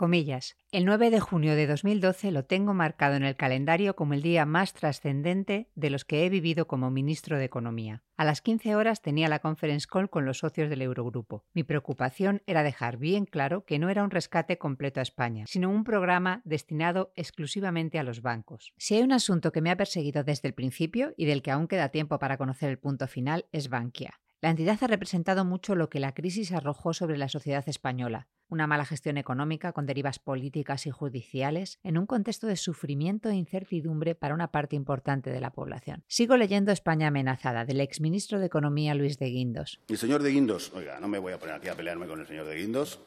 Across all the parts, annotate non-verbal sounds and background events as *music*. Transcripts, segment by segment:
Comillas. El 9 de junio de 2012 lo tengo marcado en el calendario como el día más trascendente de los que he vivido como ministro de Economía. A las 15 horas tenía la conference call con los socios del Eurogrupo. Mi preocupación era dejar bien claro que no era un rescate completo a España, sino un programa destinado exclusivamente a los bancos. Si hay un asunto que me ha perseguido desde el principio y del que aún queda tiempo para conocer el punto final, es Bankia. La entidad ha representado mucho lo que la crisis arrojó sobre la sociedad española, una mala gestión económica con derivas políticas y judiciales, en un contexto de sufrimiento e incertidumbre para una parte importante de la población. Sigo leyendo España amenazada, del exministro de Economía Luis de Guindos. El señor de Guindos, oiga, no me voy a poner aquí a pelearme con el señor de Guindos.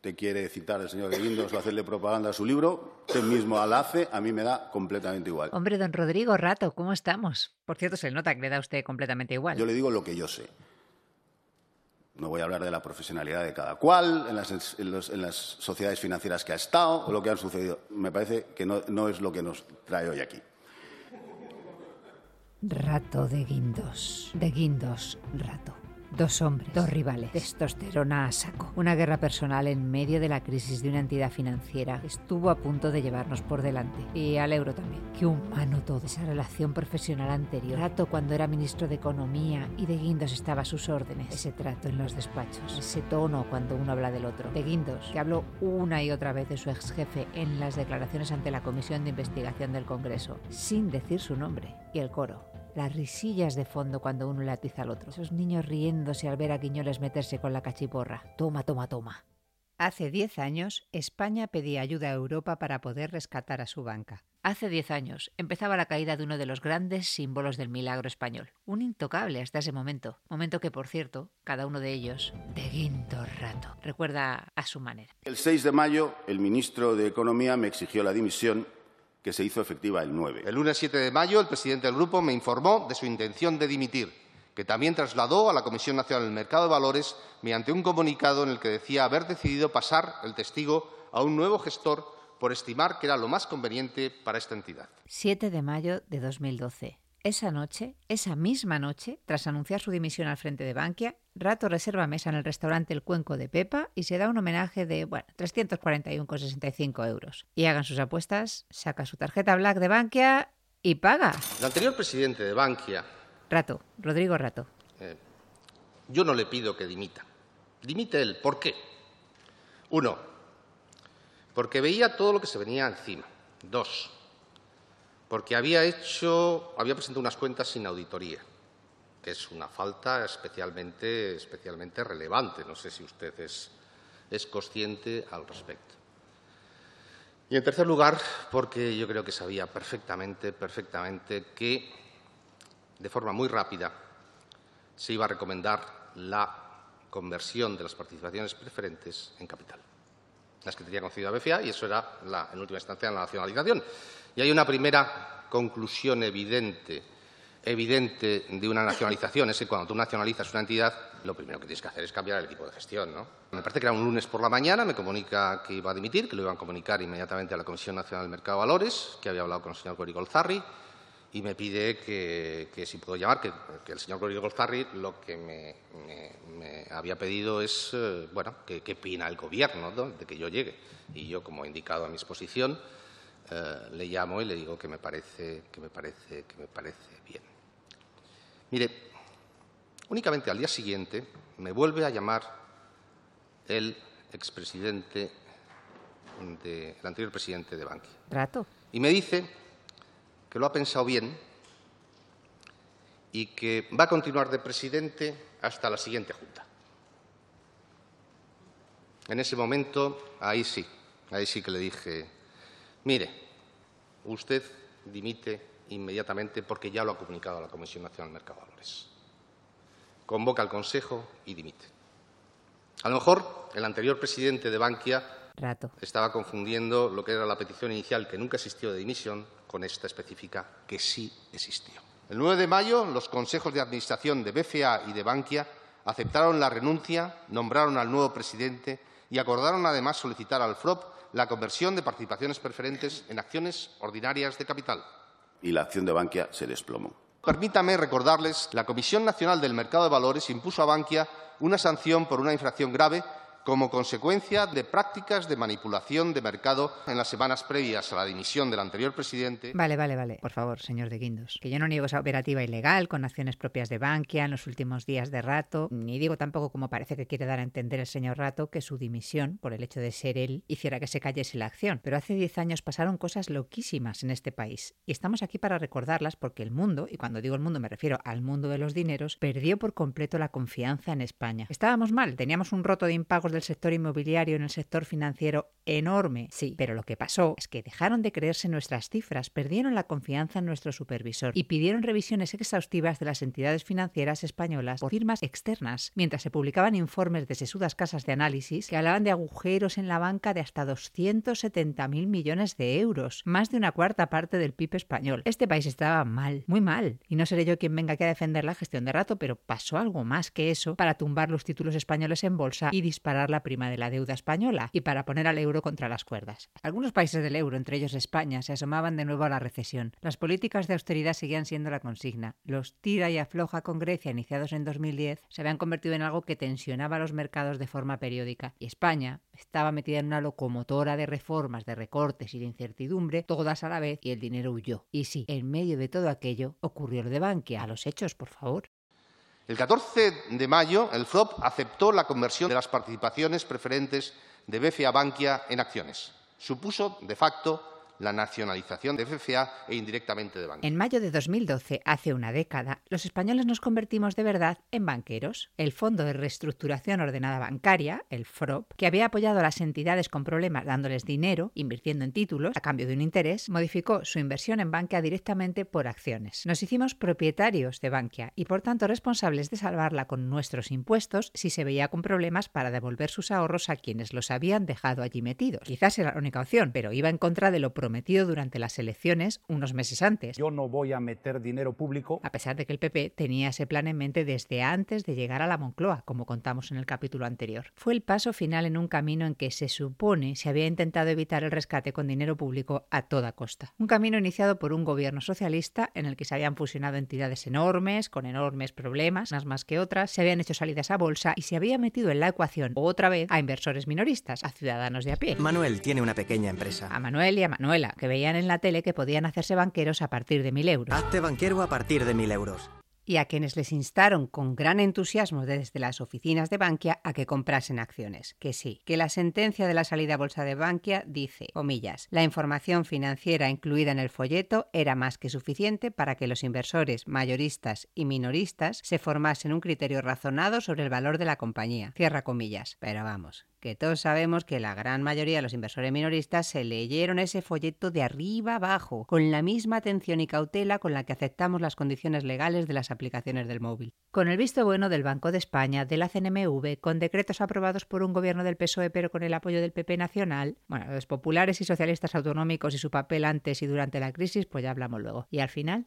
Te quiere citar el señor de Guindos o hacerle propaganda a su libro, usted mismo la hace, a mí me da completamente igual. Hombre, don Rodrigo Rato, ¿cómo estamos? Por cierto, se nota que le da a usted completamente igual. Yo le digo lo que yo sé. No voy a hablar de la profesionalidad de cada cual, en las, en los- en las sociedades financieras que ha estado o lo que han sucedido. Me parece que no, no es lo que nos trae hoy aquí. Rato de Guindos. De Guindos, rato. Dos hombres, dos rivales, testosterona a saco. Una guerra personal en medio de la crisis de una entidad financiera estuvo a punto de llevarnos por delante. Y al euro también. Qué humano todo. Esa relación profesional anterior. Rato cuando era ministro de Economía y de Guindos estaba a sus órdenes. Ese trato en los despachos. Ese tono cuando uno habla del otro. De Guindos, que habló una y otra vez de su ex jefe en las declaraciones ante la Comisión de Investigación del Congreso, sin decir su nombre. Y el coro. Las risillas de fondo cuando uno le atiza al otro. Esos niños riéndose al ver a Quiñoles meterse con la cachiporra. Toma, toma, toma. Hace 10 años, España pedía ayuda a Europa para poder rescatar a su banca. Hace 10 años empezaba la caída de uno de los grandes símbolos del milagro español. Un intocable hasta ese momento. Momento que, por cierto, cada uno de ellos, de guinto rato, recuerda a su manera. El 6 de mayo, el ministro de Economía me exigió la dimisión, que se hizo efectiva el 9. El lunes 7 de mayo, el presidente del Grupo me informó de su intención de dimitir, que también trasladó a la Comisión Nacional del Mercado de Valores mediante un comunicado en el que decía haber decidido pasar el testigo a un nuevo gestor por estimar que era lo más conveniente para esta entidad. 7 de mayo de 2012. Esa noche, esa misma noche, tras anunciar su dimisión al frente de Bankia, Rato reserva mesa en el restaurante El Cuenco de Pepa y se da un homenaje de, bueno, 341,65 euros. Y hagan sus apuestas, saca su tarjeta Black de Bankia y paga. El anterior presidente de Bankia, Rato, Rodrigo Rato. eh, yo no le pido que dimita. Dimite él. ¿Por qué? Uno, porque veía todo lo que se venía encima. Dos, porque había hecho, había presentado unas cuentas sin auditoría, que es una falta especialmente, especialmente relevante. No sé si usted es, consciente al respecto. Y en tercer lugar, porque yo creo que sabía perfectamente, perfectamente que de forma muy rápida se iba a recomendar la conversión de las participaciones preferentes en capital. Las que tenía concedido a BFA y eso era, la, en última instancia, la nacionalización. Y hay una primera conclusión evidente, de una nacionalización, es que cuando tú nacionalizas una entidad, lo primero que tienes que hacer es cambiar el equipo de gestión. ¿no? Me parece que era un lunes por la mañana, me comunica que iba a dimitir, que lo iban a comunicar inmediatamente a la Comisión Nacional del Mercado de Valores, que había hablado con el señor Cori Golzarri, y me pide que, que si puedo llamar, que, el señor Cori Golzarri lo que me, había pedido es, eh, bueno, que opina el Gobierno ¿no? de que yo llegue. Y yo, como he indicado a mi exposición, eh, le llamo y le digo que me parece, que me parece, que me parece bien. Mire, únicamente al día siguiente me vuelve a llamar el expresidente, de, el anterior presidente de Bankia, Rato. y me dice que lo ha pensado bien y que va a continuar de presidente hasta la siguiente junta. En ese momento, ahí sí, ahí sí que le dije, mire, usted dimite inmediatamente porque ya lo ha comunicado a la Comisión Nacional del Mercado de Valores. Convoca al Consejo y dimite. A lo mejor el anterior presidente de Bankia Rato. estaba confundiendo lo que era la petición inicial, que nunca existió de dimisión, con esta específica, que sí existió. El 9 de mayo, los consejos de administración de BCA y de Bankia aceptaron la renuncia, nombraron al nuevo presidente y acordaron además solicitar al FROP la conversión de participaciones preferentes en acciones ordinarias de capital. Y la acción de Bankia se desplomó. Permítame recordarles, la Comisión Nacional del Mercado de Valores impuso a Bankia una sanción por una infracción grave como consecuencia de prácticas de manipulación de mercado en las semanas previas a la dimisión del anterior presidente. Vale, vale, vale. Por favor, señor de Guindos. Que yo no niego esa operativa ilegal con acciones propias de Bankia en los últimos días de Rato, ni digo tampoco, como parece que quiere dar a entender el señor Rato, que su dimisión, por el hecho de ser él, hiciera que se cayese la acción. Pero hace 10 años pasaron cosas loquísimas en este país. Y estamos aquí para recordarlas porque el mundo, y cuando digo el mundo me refiero al mundo de los dineros, perdió por completo la confianza en España. Estábamos mal, teníamos un roto de impagos del sector inmobiliario en el sector financiero enorme, sí, pero lo que pasó es que dejaron de creerse nuestras cifras, perdieron la confianza en nuestro supervisor y pidieron revisiones exhaustivas de las entidades financieras españolas por firmas externas, mientras se publicaban informes de sesudas casas de análisis que hablaban de agujeros en la banca de hasta 270.000 millones de euros, más de una cuarta parte del PIB español. Este país estaba mal, muy mal, y no seré yo quien venga aquí a defender la gestión de rato, pero pasó algo más que eso para tumbar los títulos españoles en bolsa y disparar la prima de la deuda española y para poner al euro contra las cuerdas. Algunos países del euro, entre ellos España, se asomaban de nuevo a la recesión. Las políticas de austeridad seguían siendo la consigna. Los tira y afloja con Grecia iniciados en 2010 se habían convertido en algo que tensionaba los mercados de forma periódica y España estaba metida en una locomotora de reformas, de recortes y de incertidumbre, todas a la vez, y el dinero huyó. Y sí, en medio de todo aquello ocurrió lo de Bankia. A los hechos, por favor. El 14 de mayo, el FROP aceptó la conversión de las participaciones preferentes de BCA Bankia en acciones. Supuso, de facto, la nacionalización de FCA e indirectamente de Bankia. En mayo de 2012, hace una década, los españoles nos convertimos de verdad en banqueros. El Fondo de Reestructuración Ordenada Bancaria, el FROP, que había apoyado a las entidades con problemas dándoles dinero, invirtiendo en títulos, a cambio de un interés, modificó su inversión en Bankia directamente por acciones. Nos hicimos propietarios de Bankia y por tanto responsables de salvarla con nuestros impuestos si se veía con problemas para devolver sus ahorros a quienes los habían dejado allí metidos. Quizás era la única opción, pero iba en contra de lo prometido prometido durante las elecciones unos meses antes. Yo no voy a meter dinero público. A pesar de que el PP tenía ese plan en mente desde antes de llegar a la Moncloa, como contamos en el capítulo anterior. Fue el paso final en un camino en que se supone se había intentado evitar el rescate con dinero público a toda costa. Un camino iniciado por un gobierno socialista en el que se habían fusionado entidades enormes, con enormes problemas, unas más que otras, se habían hecho salidas a bolsa y se había metido en la ecuación otra vez a inversores minoristas, a ciudadanos de a pie. Manuel tiene una pequeña empresa. A Manuel y a Manuel que veían en la tele que podían hacerse banqueros a partir de mil euros. Hazte banquero a partir de mil euros y a quienes les instaron con gran entusiasmo desde las oficinas de Bankia a que comprasen acciones. Que sí, que la sentencia de la salida a bolsa de Bankia dice, comillas, la información financiera incluida en el folleto era más que suficiente para que los inversores mayoristas y minoristas se formasen un criterio razonado sobre el valor de la compañía. Cierra comillas. Pero vamos, que todos sabemos que la gran mayoría de los inversores minoristas se leyeron ese folleto de arriba abajo, con la misma atención y cautela con la que aceptamos las condiciones legales de las aplicaciones del móvil. Con el visto bueno del Banco de España, de la CNMV, con decretos aprobados por un gobierno del PSOE pero con el apoyo del PP nacional, bueno, los populares y socialistas autonómicos y su papel antes y durante la crisis, pues ya hablamos luego. Y al final,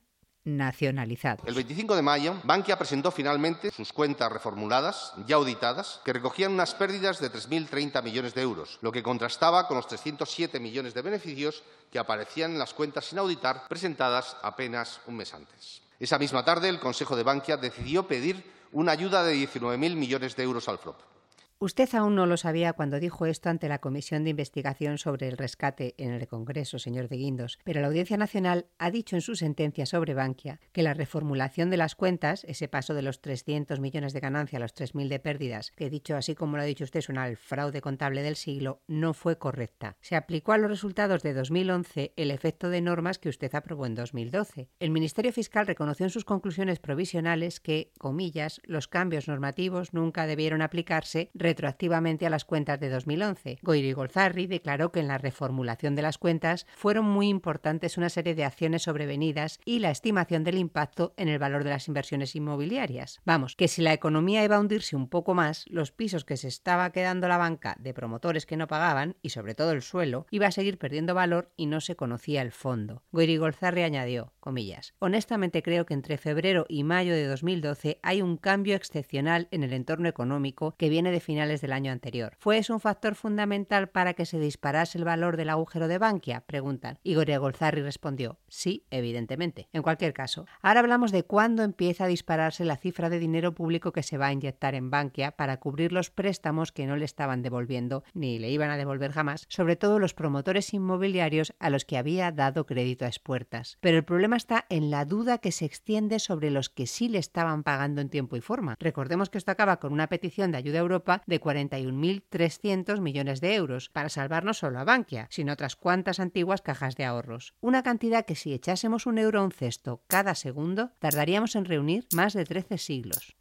El 25 de mayo, Bankia presentó finalmente sus cuentas reformuladas, ya auditadas, que recogían unas pérdidas de 3.030 millones de euros, lo que contrastaba con los 307 millones de beneficios que aparecían en las cuentas sin auditar presentadas apenas un mes antes. Esa misma tarde, el Consejo de Bankia decidió pedir una ayuda de 19.000 millones de euros al FROP. Usted aún no lo sabía cuando dijo esto ante la Comisión de Investigación sobre el Rescate en el Congreso, señor de Guindos, pero la Audiencia Nacional ha dicho en su sentencia sobre Bankia que la reformulación de las cuentas, ese paso de los 300 millones de ganancia a los 3.000 de pérdidas, que dicho así como lo ha dicho usted suena al fraude contable del siglo, no fue correcta. Se aplicó a los resultados de 2011 el efecto de normas que usted aprobó en 2012. El Ministerio Fiscal reconoció en sus conclusiones provisionales que, comillas, los cambios normativos nunca debieron aplicarse retroactivamente a las cuentas de 2011. Goiri Golzarri declaró que en la reformulación de las cuentas fueron muy importantes una serie de acciones sobrevenidas y la estimación del impacto en el valor de las inversiones inmobiliarias. Vamos, que si la economía iba a hundirse un poco más, los pisos que se estaba quedando la banca de promotores que no pagaban, y sobre todo el suelo, iba a seguir perdiendo valor y no se conocía el fondo. Goiri Golzarri añadió, comillas, honestamente creo que entre febrero y mayo de 2012 hay un cambio excepcional en el entorno económico que viene definido finales del año anterior. ¿Fue eso un factor fundamental para que se disparase el valor del agujero de Bankia? Preguntan. Igor Golzarri respondió, sí, evidentemente. En cualquier caso, ahora hablamos de cuándo empieza a dispararse la cifra de dinero público que se va a inyectar en Bankia para cubrir los préstamos que no le estaban devolviendo ni le iban a devolver jamás, sobre todo los promotores inmobiliarios a los que había dado crédito a expuertas. Pero el problema está en la duda que se extiende sobre los que sí le estaban pagando en tiempo y forma. Recordemos que esto acaba con una petición de ayuda a Europa de 41.300 millones de euros para salvar no solo a Bankia, sino otras cuantas antiguas cajas de ahorros. Una cantidad que si echásemos un euro a un cesto cada segundo, tardaríamos en reunir más de 13 siglos.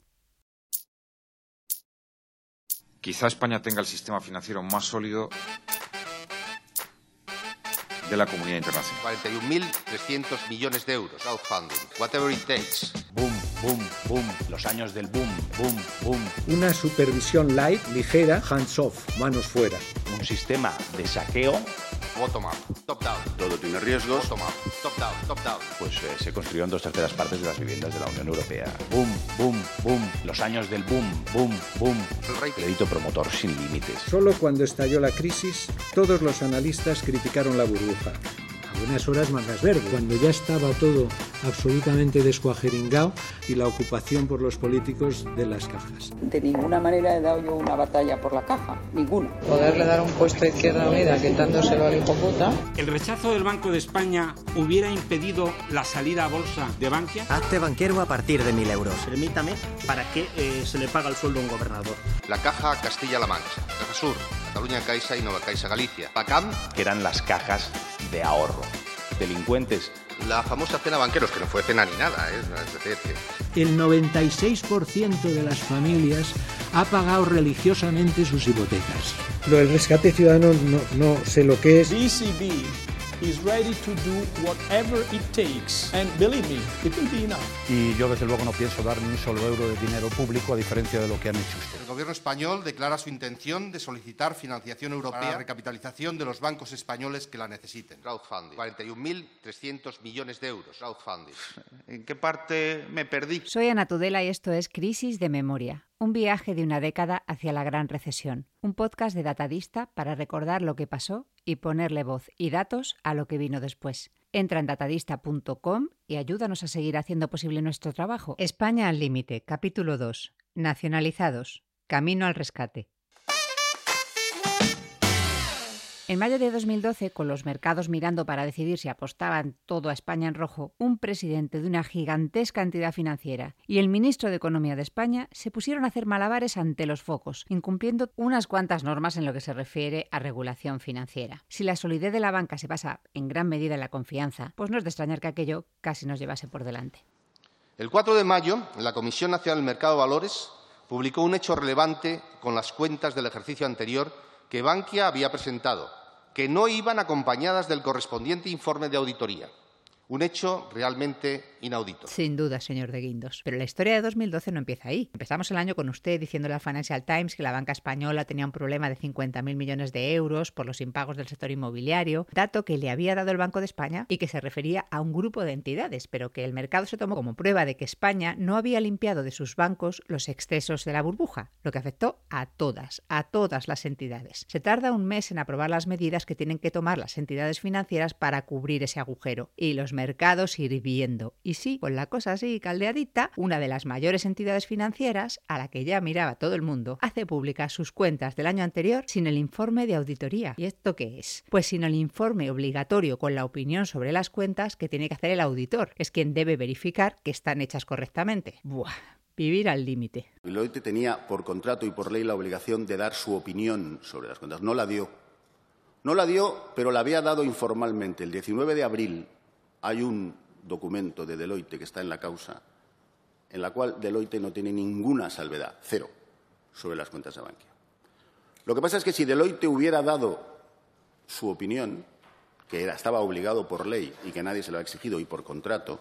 Quizá España tenga el sistema financiero más sólido de la comunidad internacional. 41.300 millones de euros, crowdfunding, whatever it takes. Boom, boom, boom. Los años del boom, boom, boom. Una supervisión light, ligera, hands off, manos fuera. Un sistema de saqueo Bottom up, top down. Todo tiene riesgos. Bottom up, top down, top down. pues eh, se construyeron dos terceras partes de las viviendas de la Unión Europea. Boom, boom, boom. Los años del boom, boom, boom. El. Crédito promotor sin límites. Solo cuando estalló la crisis, todos los analistas criticaron la burbuja. A buenas horas mangas verde, cuando ya estaba todo absolutamente descuajeringado y la ocupación por los políticos de las cajas. De ninguna manera he dado yo una batalla por la caja, ninguna. Poderle dar un puesto a Izquierda Unida quitándoselo al hijo puta. ¿El rechazo del Banco de España hubiera impedido la salida a bolsa de Bankia? Hazte banquero a partir de 1.000 euros. Permítame, ¿para qué eh, se le paga el sueldo a un gobernador? La Caja Castilla-La Mancha, Caja Sur, Cataluña Caixa y Nueva Caixa Galicia. PACAM, Que eran las cajas de ahorro. Delincuentes. la famosa cena banqueros, que no fue cena ni nada, ¿eh? es decir, que El 96% de las familias ha pagado religiosamente sus hipotecas. Lo del rescate ciudadano no, no sé lo que es. Is ready to do whatever it takes. And believe me, it will be enough. Y yo desde luego no pienso dar ni un solo euro de dinero público a diferencia de lo que han hecho ustedes. El gobierno español declara su intención de solicitar financiación europea para la recapitalización de los bancos españoles que la necesiten. Crowdfunding. 41.300 millones de euros. Crowdfunding. ¿En qué parte me perdí? Soy Ana Tudela y esto es Crisis de Memoria, un viaje de una década hacia la gran recesión, un podcast de Datadista para recordar lo que pasó y ponerle voz y datos a lo que vino después. Entra en datadista.com y ayúdanos a seguir haciendo posible nuestro trabajo. España al límite, capítulo 2. Nacionalizados. Camino al rescate. En mayo de 2012, con los mercados mirando para decidir si apostaban todo a España en rojo, un presidente de una gigantesca entidad financiera y el ministro de Economía de España se pusieron a hacer malabares ante los focos, incumpliendo unas cuantas normas en lo que se refiere a regulación financiera. Si la solidez de la banca se basa en gran medida en la confianza, pues no es de extrañar que aquello casi nos llevase por delante. El 4 de mayo, la Comisión Nacional del Mercado de Valores publicó un hecho relevante con las cuentas del ejercicio anterior que Bankia había presentado, que no iban acompañadas del correspondiente informe de auditoría. Un hecho realmente inaudito. Sin duda, señor de Guindos. Pero la historia de 2012 no empieza ahí. Empezamos el año con usted diciéndole al Financial Times que la banca española tenía un problema de 50.000 millones de euros por los impagos del sector inmobiliario, dato que le había dado el Banco de España y que se refería a un grupo de entidades, pero que el mercado se tomó como prueba de que España no había limpiado de sus bancos los excesos de la burbuja, lo que afectó a todas, a todas las entidades. Se tarda un mes en aprobar las medidas que tienen que tomar las entidades financieras para cubrir ese agujero y los hirviendo. Y sí, con la cosa así caldeadita, una de las mayores entidades financieras, a la que ya miraba todo el mundo, hace públicas sus cuentas del año anterior sin el informe de auditoría. ¿Y esto qué es? Pues sin el informe obligatorio con la opinión sobre las cuentas que tiene que hacer el auditor, es quien debe verificar que están hechas correctamente. Buah, vivir al límite. Deloitte tenía por contrato y por ley la obligación de dar su opinión sobre las cuentas. No la dio. No la dio, pero la había dado informalmente. El 19 de abril hay un documento de Deloitte que está en la causa, en la cual Deloitte no tiene ninguna salvedad, cero, sobre las cuentas de Bankia. Lo que pasa es que si Deloitte hubiera dado su opinión, que era, estaba obligado por ley y que nadie se lo ha exigido y por contrato,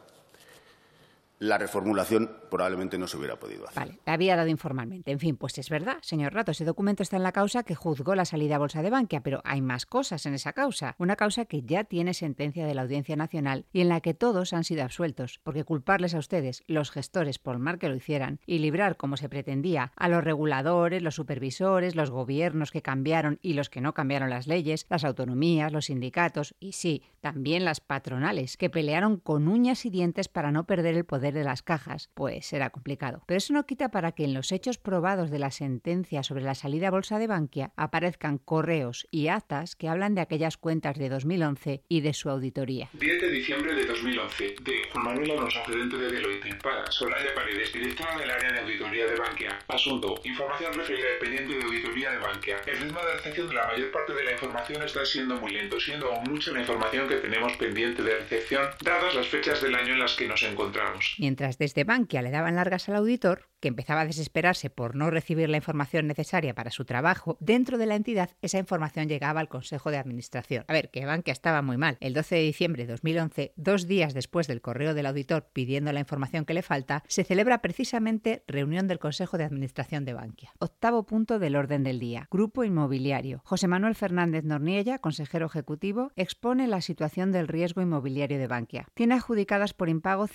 la reformulación probablemente no se hubiera podido hacer. Vale, la había dado informalmente. En fin, pues es verdad, señor Rato, ese documento está en la causa que juzgó la salida a bolsa de Bankia, pero hay más cosas en esa causa. Una causa que ya tiene sentencia de la Audiencia Nacional y en la que todos han sido absueltos, porque culparles a ustedes, los gestores, por mal que lo hicieran, y librar, como se pretendía, a los reguladores, los supervisores, los gobiernos que cambiaron y los que no cambiaron las leyes, las autonomías, los sindicatos y sí, también las patronales, que pelearon con uñas y dientes para no perder el poder de las cajas, pues será complicado. Pero eso no quita para que en los hechos probados de la sentencia sobre la salida a bolsa de Bankia aparezcan correos y actas que hablan de aquellas cuentas de 2011 y de su auditoría. 10 de diciembre de 2011, de Juan Manuel Alonso, gerente de Deloitte, para Soraya Paredes, directora del área de auditoría de Bankia. Asunto, información referida al pendiente de auditoría de Bankia. El ritmo de recepción de la mayor parte de la información está siendo muy lento, siendo aún mucha la información que tenemos pendiente de recepción, dadas las fechas del año en las que nos encontramos. Mientras desde Bankia le daban largas al auditor, que empezaba a desesperarse por no recibir la información necesaria para su trabajo, dentro de la entidad esa información llegaba al Consejo de Administración. A ver, que Bankia estaba muy mal. El 12 de diciembre de 2011, dos días después del correo del auditor pidiendo la información que le falta, se celebra precisamente reunión del Consejo de Administración de Bankia. Octavo punto del orden del día. Grupo inmobiliario. José Manuel Fernández Norniella, consejero ejecutivo, expone la situación del riesgo inmobiliario de Bankia. Tiene adjudicadas por impago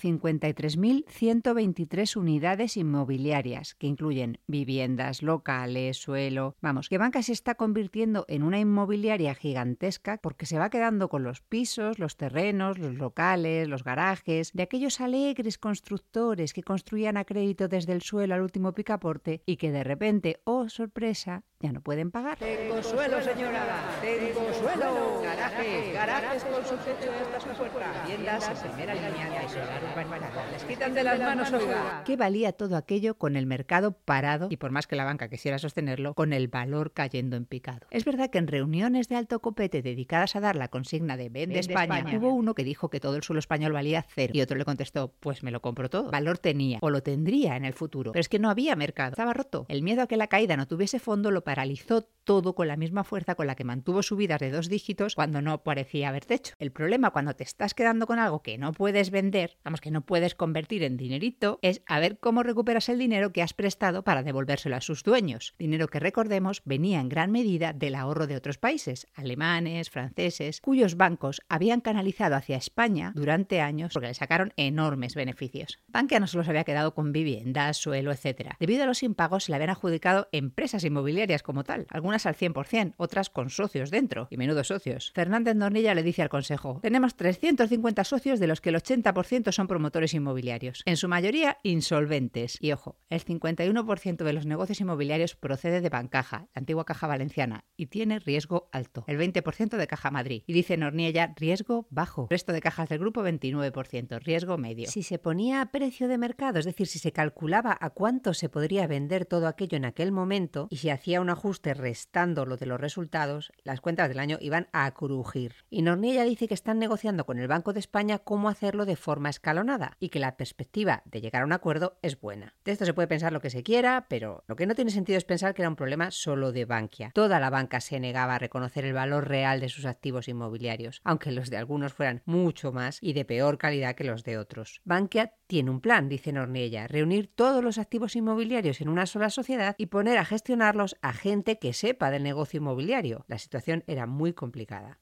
53.123 unidades inmobiliarias que incluyen viviendas, locales, suelo. Vamos, que Banca se está convirtiendo en una inmobiliaria gigantesca porque se va quedando con los pisos, los terrenos, los locales, los garajes, de aquellos alegres constructores que construían a crédito desde el suelo al último picaporte y que de repente, oh sorpresa, ya no pueden pagar. Tengo suelo, señora. Tengo suelo. Garajes, garajes con su techo hasta su puerta. Tiendas en primera línea de solar urbanizada. Les quitan de las manos, oiga. ¿Qué valía todo aquello con el mercado parado y por más que la banca quisiera sostenerlo, con el valor cayendo en picado? Es verdad que en reuniones de alto copete dedicadas a dar la consigna de Vende, España, España, hubo uno que dijo que todo el suelo español valía cero y otro le contestó, pues me lo compro todo. Valor tenía o lo tendría en el futuro, pero es que no había mercado. Estaba roto. El miedo a que la caída no tuviese fondo lo paralizó todo con la misma fuerza con la que mantuvo subidas de dos dígitos cuando no parecía haber techo. El problema cuando te estás quedando con algo que no puedes vender, vamos, que no puedes convertir en dinerito, es a ver cómo recuperas el dinero que has prestado para devolvérselo a sus dueños. Dinero que recordemos venía en gran medida del ahorro de otros países, alemanes, franceses, cuyos bancos habían canalizado hacia España durante años porque le sacaron enormes beneficios. Bankia no solo se había quedado con viviendas, suelo, etc. Debido a los impagos se le habían adjudicado empresas inmobiliarias como tal, algunas al 100%, otras con socios dentro, y menudo socios. Fernández Nornilla le dice al Consejo, tenemos 350 socios de los que el 80% son promotores inmobiliarios, en su mayoría insolventes. Y ojo, el 51% de los negocios inmobiliarios procede de Bancaja, la antigua Caja Valenciana, y tiene riesgo alto, el 20% de Caja Madrid. Y dice Norniella, riesgo bajo. El resto de cajas del grupo, 29%, riesgo medio. Si se ponía a precio de mercado, es decir, si se calculaba a cuánto se podría vender todo aquello en aquel momento, y si hacía un ajuste restando lo de los resultados, las cuentas del año iban a crujir. Y Norniella dice que están negociando con el Banco de España cómo hacerlo de forma escalonada y que la perspectiva de llegar a un acuerdo es buena. De esto se puede pensar lo que se quiera, pero lo que no tiene sentido es pensar que era un problema solo de Bankia. Toda la banca se negaba a reconocer el valor real de sus activos inmobiliarios, aunque los de algunos fueran mucho más y de peor calidad que los de otros. Bankia tiene un plan, dice Norniella, reunir todos los activos inmobiliarios en una sola sociedad y poner a gestionarlos a gente que sepa del negocio inmobiliario. La situación era muy complicada.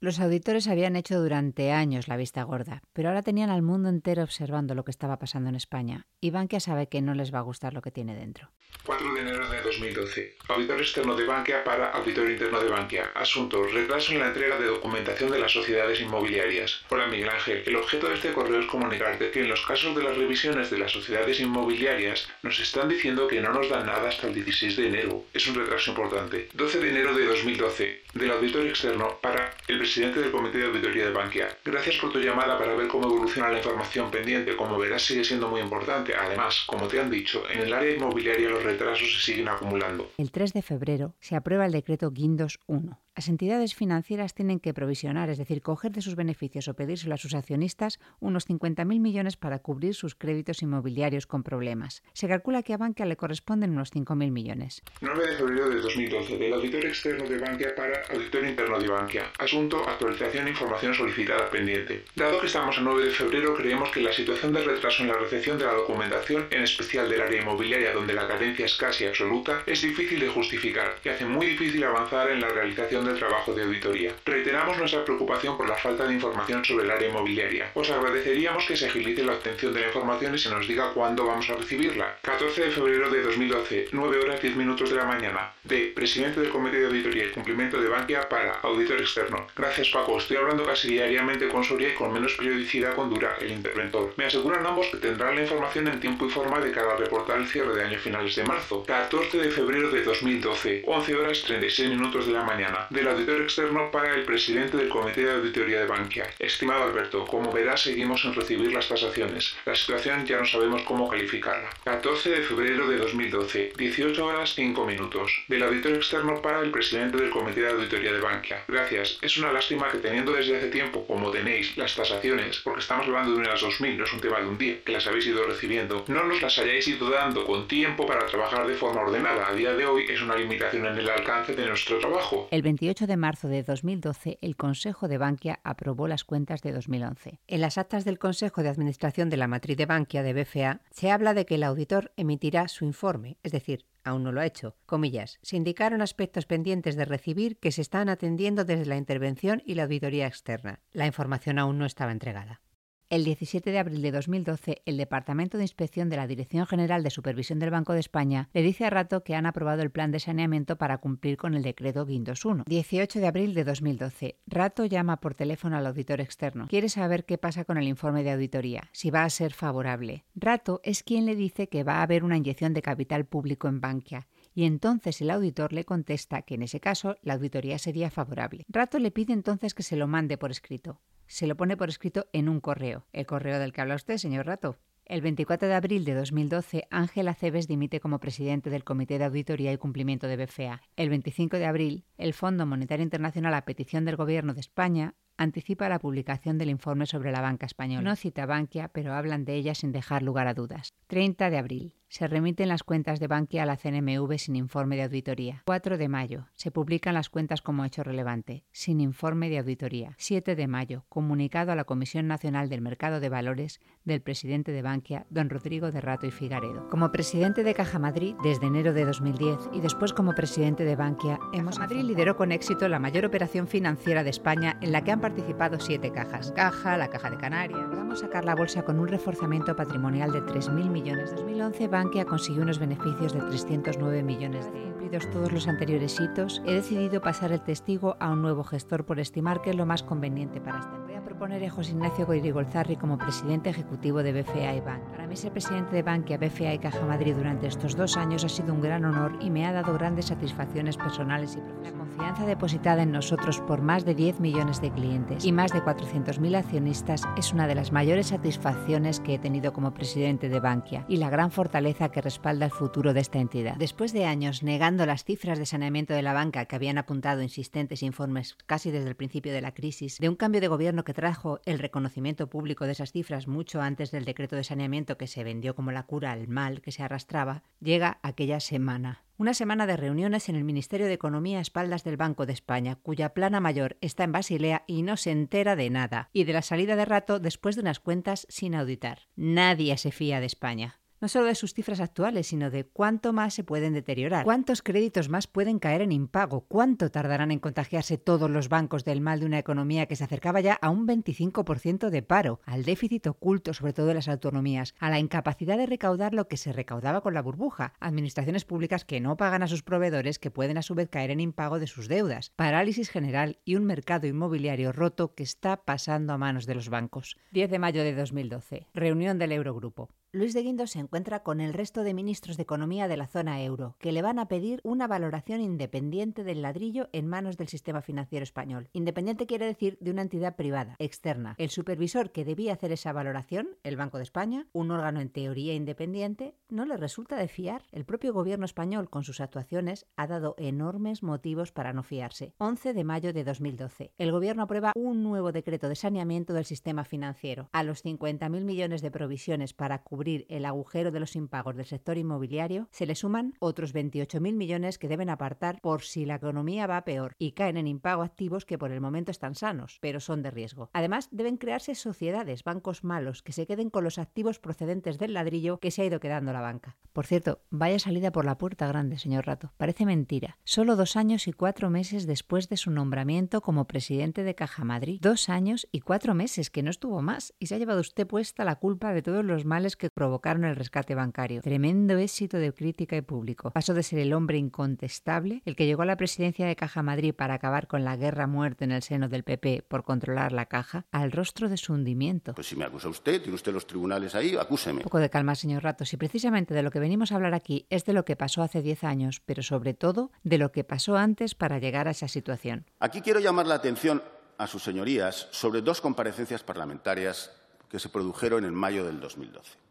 Los auditores habían hecho durante años la vista gorda, pero ahora tenían al mundo entero observando lo que estaba pasando en España, y Bankia sabe que no les va a gustar lo que tiene dentro. 4 de enero de 2012. Auditor externo de Bankia para auditor interno de Bankia. Asunto: retraso en la entrega de documentación de las sociedades inmobiliarias. Hola Miguel Ángel. El objeto de este correo es comunicarte que en los casos de las revisiones de las sociedades inmobiliarias nos están diciendo que no nos dan nada hasta el 16 de enero. Es un retraso importante. 12 de enero de 2012. Del auditor externo para el presidente del Comité de Auditoría de Bankia. Gracias por tu llamada para ver cómo evoluciona la información pendiente. Como verás, sigue siendo muy importante. Además, como te han dicho, en el área inmobiliaria los retrasos se siguen acumulando. El 3 de febrero se aprueba el decreto Guindos 1, Las entidades financieras tienen que provisionar, es decir, coger de sus beneficios o pedírselo a sus accionistas, unos 50.000 millones para cubrir sus créditos inmobiliarios con problemas. Se calcula que a Bankia le corresponden unos 5.000 millones. 9 de febrero de 2012, del auditor externo de Bankia para auditor interno de Bankia. Asunto, actualización e información solicitada pendiente. Dado que estamos a 9 de febrero, creemos que la situación de retraso en la recepción de la documentación, en especial del área inmobiliaria donde la carencia es casi absoluta, es difícil de justificar y hace muy difícil avanzar en la realización trabajo de auditoría. Reiteramos nuestra preocupación por la falta de información sobre el área inmobiliaria. Os agradeceríamos que se agilice la obtención de la información y se nos diga cuándo vamos a recibirla. 14 de febrero de 2012, 9 horas 10 minutos de la mañana. De Presidente del Comité de Auditoría y Cumplimiento de Bankia para Auditor Externo. Gracias Paco, estoy hablando casi diariamente con Soria y con menos periodicidad con Dura, el interventor. Me aseguran ambos que tendrán la información en tiempo y forma de cara a reportar el cierre de año finales de marzo. 14 de febrero de 2012, 11 horas 36 minutos de la mañana. Del auditor externo para el presidente del Comité de Auditoría de Bankia. Estimado Alberto, como verás seguimos sin recibir las tasaciones. La situación ya no sabemos cómo calificarla. 14 de febrero de 2012, 18 horas 5 minutos. Del auditor externo para el presidente del Comité de Auditoría de Bankia. Gracias. Es una lástima que teniendo desde hace tiempo, como tenéis, las tasaciones, porque estamos hablando de unas 2.000, no es un tema de un día, que las habéis ido recibiendo, no nos las hayáis ido dando con tiempo para trabajar de forma ordenada. A día de hoy es una limitación en el alcance de nuestro trabajo. El 28 de marzo de 2012, el Consejo de Bankia aprobó las cuentas de 2011. En las actas del Consejo de Administración de la Matriz de Bankia de BFA se habla de que el auditor emitirá su informe, es decir, aún no lo ha hecho. Comillas, se indicaron aspectos pendientes de recibir que se están atendiendo desde la intervención y la auditoría externa. La información aún no estaba entregada. El 17 de abril de 2012, el Departamento de Inspección de la Dirección General de Supervisión del Banco de España le dice a Rato que han aprobado el plan de saneamiento para cumplir con el decreto Guindos 1. 18 de abril de 2012, Rato llama por teléfono al auditor externo. Quiere saber qué pasa con el informe de auditoría, si va a ser favorable. Rato es quien le dice que va a haber una inyección de capital público en Bankia y entonces el auditor le contesta que en ese caso la auditoría sería favorable. Rato le pide entonces que se lo mande por escrito se lo pone por escrito en un correo, el correo del que habla usted, señor Rato. El 24 de abril de 2012, Ángel Aceves dimite como presidente del Comité de Auditoría y Cumplimiento de BFA. El 25 de abril, el Fondo Monetario Internacional, a petición del Gobierno de España, anticipa la publicación del informe sobre la banca española. No cita Bankia, pero hablan de ella sin dejar lugar a dudas. 30 de abril. Se remiten las cuentas de Bankia a la CNMV sin informe de auditoría. 4 de mayo. Se publican las cuentas como hecho relevante, sin informe de auditoría. 7 de mayo. Comunicado a la Comisión Nacional del Mercado de Valores del presidente de Bankia, don Rodrigo de Rato y Figaredo. Como presidente de Caja Madrid desde enero de 2010 y después como presidente de Bankia, Hemos Madrid lideró con éxito la mayor operación financiera de España en la que han participado siete cajas. Caja, la Caja de Canarias. Vamos a sacar la bolsa con un reforzamiento patrimonial de 3.000 millones. 2011 Bankia consiguió unos beneficios de 309 millones de todos los anteriores hitos, he decidido pasar el testigo a un nuevo gestor por estimar que es lo más conveniente para este. Proponer a José Ignacio Goirigolzarri como presidente ejecutivo de BFA y Bank. Para mí ser presidente de Bankia, BFA y Caja Madrid durante estos dos años ha sido un gran honor y me ha dado grandes satisfacciones personales y profesionales. La confianza depositada en nosotros por más de 10 millones de clientes y más de 400.000 accionistas es una de las mayores satisfacciones que he tenido como presidente de Bankia y la gran fortaleza que respalda el futuro de esta entidad. Después de años negando las cifras de saneamiento de la banca que habían apuntado insistentes informes casi desde el principio de la crisis, de un cambio de gobierno que trajo el reconocimiento público de esas cifras mucho antes del decreto de saneamiento que se vendió como la cura al mal que se arrastraba, llega aquella semana. Una semana de reuniones en el Ministerio de Economía a espaldas del Banco de España, cuya plana mayor está en Basilea y no se entera de nada, y de la salida de rato después de unas cuentas sin auditar. Nadie se fía de España no solo de sus cifras actuales, sino de cuánto más se pueden deteriorar, cuántos créditos más pueden caer en impago, cuánto tardarán en contagiarse todos los bancos del mal de una economía que se acercaba ya a un 25% de paro, al déficit oculto sobre todo de las autonomías, a la incapacidad de recaudar lo que se recaudaba con la burbuja, administraciones públicas que no pagan a sus proveedores que pueden a su vez caer en impago de sus deudas, parálisis general y un mercado inmobiliario roto que está pasando a manos de los bancos. 10 de mayo de 2012. Reunión del Eurogrupo. Luis de Guindos se encuentra con el resto de ministros de Economía de la zona euro, que le van a pedir una valoración independiente del ladrillo en manos del sistema financiero español. Independiente quiere decir de una entidad privada, externa. El supervisor que debía hacer esa valoración, el Banco de España, un órgano en teoría independiente, no le resulta de fiar. El propio gobierno español, con sus actuaciones, ha dado enormes motivos para no fiarse. 11 de mayo de 2012. El gobierno aprueba un nuevo decreto de saneamiento del sistema financiero. A los 50.000 millones de provisiones para cubrir el agujero de los impagos del sector inmobiliario, se le suman otros 28.000 millones que deben apartar por si la economía va peor y caen en impago activos que por el momento están sanos, pero son de riesgo. Además, deben crearse sociedades, bancos malos, que se queden con los activos procedentes del ladrillo que se ha ido quedando la banca. Por cierto, vaya salida por la puerta grande, señor Rato. Parece mentira. Solo dos años y cuatro meses después de su nombramiento como presidente de Caja Madrid. Dos años y cuatro meses, que no estuvo más, y se ha llevado usted puesta la culpa de todos los males que provocaron el rescate bancario. Tremendo éxito de crítica y público. Pasó de ser el hombre incontestable, el que llegó a la presidencia de Caja Madrid para acabar con la guerra muerte en el seno del PP por controlar la caja, al rostro de su hundimiento. Pues si me acusa usted, tiene usted los tribunales ahí, acúseme. Un poco de calma, señor Rato. Si precisamente de lo que venimos a hablar aquí es de lo que pasó hace 10 años, pero sobre todo de lo que pasó antes para llegar a esa situación. Aquí quiero llamar la atención a sus señorías sobre dos comparecencias parlamentarias que se produjeron en mayo del 2012.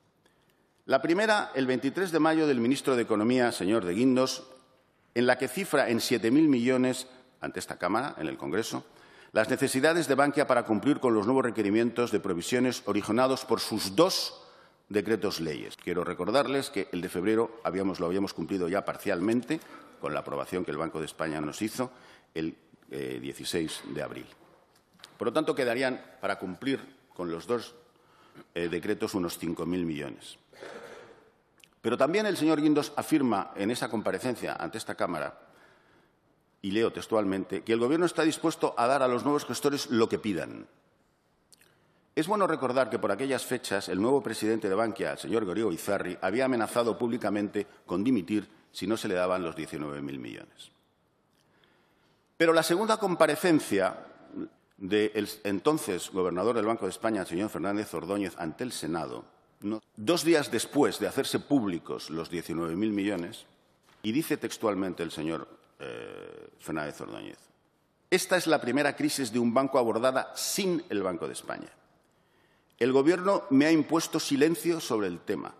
La primera, el 23 de mayo, del ministro de Economía, señor de Guindos, en la que cifra en 7.000 millones ante esta Cámara, en el Congreso, las necesidades de Bankia para cumplir con los nuevos requerimientos de provisiones originados por sus dos decretos leyes. Quiero recordarles que el de febrero lo habíamos cumplido ya parcialmente con la aprobación que el Banco de España nos hizo el eh, 16 de abril. Por lo tanto, quedarían para cumplir con los dos eh, decretos unos 5.000 millones. Pero también el señor Guindos afirma en esa comparecencia ante esta Cámara, y leo textualmente, que el Gobierno está dispuesto a dar a los nuevos gestores lo que pidan. Es bueno recordar que por aquellas fechas el nuevo presidente de Bankia, el señor Gorigo Izarri, había amenazado públicamente con dimitir si no se le daban los 19.000 millones. Pero la segunda comparecencia del entonces gobernador del Banco de España, el señor Fernández Ordóñez, ante el Senado, dos días después de hacerse públicos los 19.000 millones, y dice textualmente el señor eh, Fernández Ordóñez, esta es la primera crisis de un banco abordada sin el Banco de España. El Gobierno me ha impuesto silencio sobre el tema,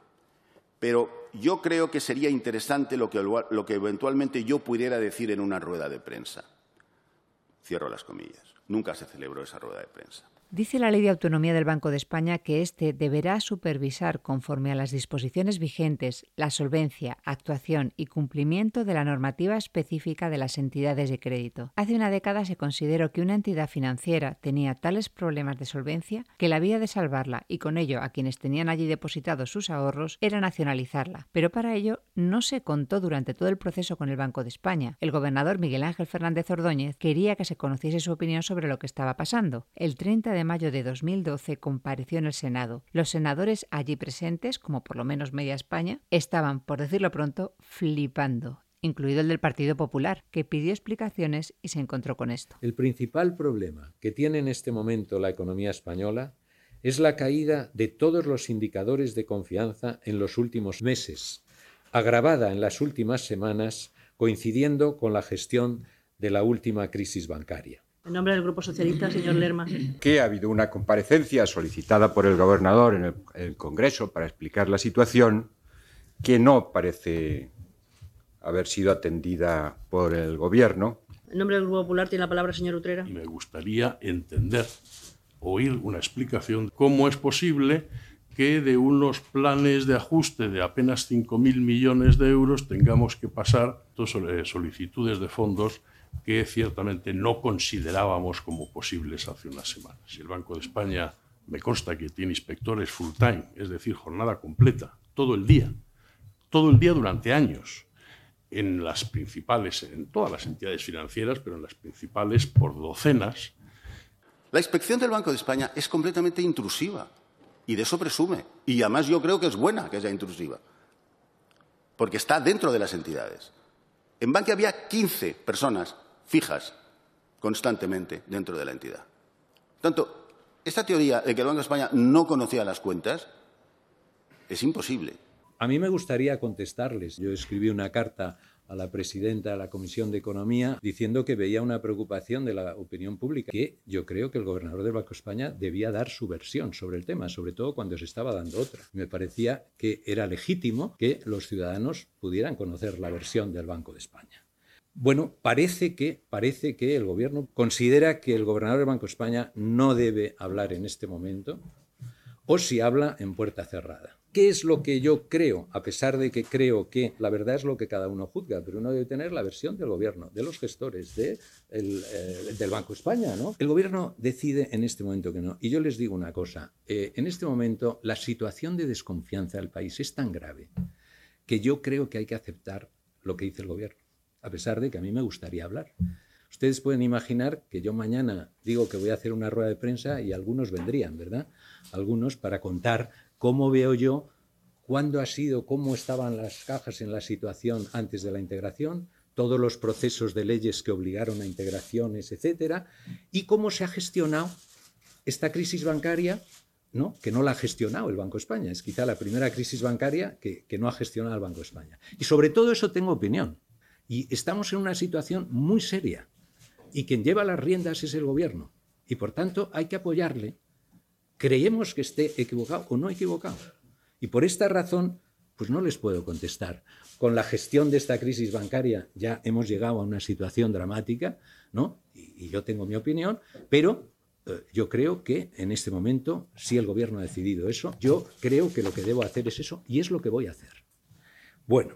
pero yo creo que sería interesante lo que eventualmente yo pudiera decir en una rueda de prensa. Cierro las comillas. Nunca se celebró esa rueda de prensa. Dice la Ley de Autonomía del Banco de España que éste deberá supervisar, conforme a las disposiciones vigentes, la solvencia, actuación y cumplimiento de la normativa específica de las entidades de crédito. Hace una década se consideró que una entidad financiera tenía tales problemas de solvencia que la vía de salvarla y con ello a quienes tenían allí depositados sus ahorros era nacionalizarla. Pero para ello no se contó durante todo el proceso con el Banco de España. El gobernador Miguel Ángel Fernández Ordóñez quería que se conociese su opinión sobre lo que estaba pasando. El 30 de mayo de 2012 compareció en el Senado. Los senadores allí presentes, como por lo menos media España, estaban, por decirlo pronto, flipando incluido el del Partido Popular, que pidió explicaciones y se encontró con esto. El principal problema que tiene en este momento la economía española es la caída de todos los indicadores de confianza en los últimos meses, agravada en las últimas semanas, coincidiendo con la gestión de la última crisis bancaria. En nombre del Grupo Socialista, señor Lerma. Que ha habido una comparecencia solicitada por el gobernador en el, en el Congreso para explicar la situación que no parece haber sido atendida por el Gobierno. En nombre del Grupo Popular tiene la palabra el señor Utrera. Me gustaría entender, oír una explicación de cómo es posible que de unos planes de ajuste de apenas 5.000 millones de euros tengamos que pasar dos solicitudes de fondos que ciertamente no considerábamos como posibles hace unas semanas. El Banco de España me consta que tiene inspectores full time, es decir, jornada completa, todo el día, todo el día durante años, en las principales, en todas las entidades financieras, pero en las principales por docenas. La inspección del Banco de España es completamente intrusiva y de eso presume. Y además yo creo que es buena que sea intrusiva, porque está dentro de las entidades. En Bankia había 15 personas fijas constantemente dentro de la entidad. Tanto, esta teoría de que el Banco de España no conocía las cuentas Es imposible. A mí me gustaría contestarles. Yo escribí una carta a la presidenta de la Comisión de Economía diciendo que veía una preocupación de la opinión pública, que yo creo que el gobernador del Banco de España debía dar su versión sobre el tema, sobre todo cuando se estaba dando otra. Me parecía que era legítimo que los ciudadanos pudieran conocer la versión del Banco de España. Bueno, parece que, parece que el gobierno considera que el gobernador del Banco de España no debe hablar en este momento, o si habla en puerta cerrada. ¿Qué es lo que yo creo? A pesar de que creo que la verdad es lo que cada uno juzga, pero uno debe tener la versión del gobierno, de los gestores, de el, eh, del Banco España. ¿no? El gobierno decide en este momento que no. Y yo les digo una cosa, eh, en este momento la situación de desconfianza del país es tan grave que yo creo que hay que aceptar lo que dice el gobierno, a pesar de que a mí me gustaría hablar. Ustedes pueden imaginar que yo mañana digo que voy a hacer una rueda de prensa y algunos vendrían, ¿verdad? Algunos para contar cómo veo yo cuándo ha sido, cómo estaban las cajas en la situación antes de la integración, todos los procesos de leyes que obligaron a integraciones, etcétera, y cómo se ha gestionado esta crisis bancaria, ¿no? que no la ha gestionado el Banco de España. Es quizá la primera crisis bancaria que, que no ha gestionado el Banco de España. Y sobre todo eso tengo opinión. Y estamos en una situación muy seria. Y quien lleva las riendas es el gobierno. Y por tanto hay que apoyarle creemos que esté equivocado o no equivocado. Y por esta razón, pues no les puedo contestar. Con la gestión de esta crisis bancaria ya hemos llegado a una situación dramática, ¿no? Y, yo tengo mi opinión, pero eh, yo creo que en este momento, si el gobierno ha decidido eso, yo creo que lo que debo hacer es eso y es lo que voy a hacer. Bueno,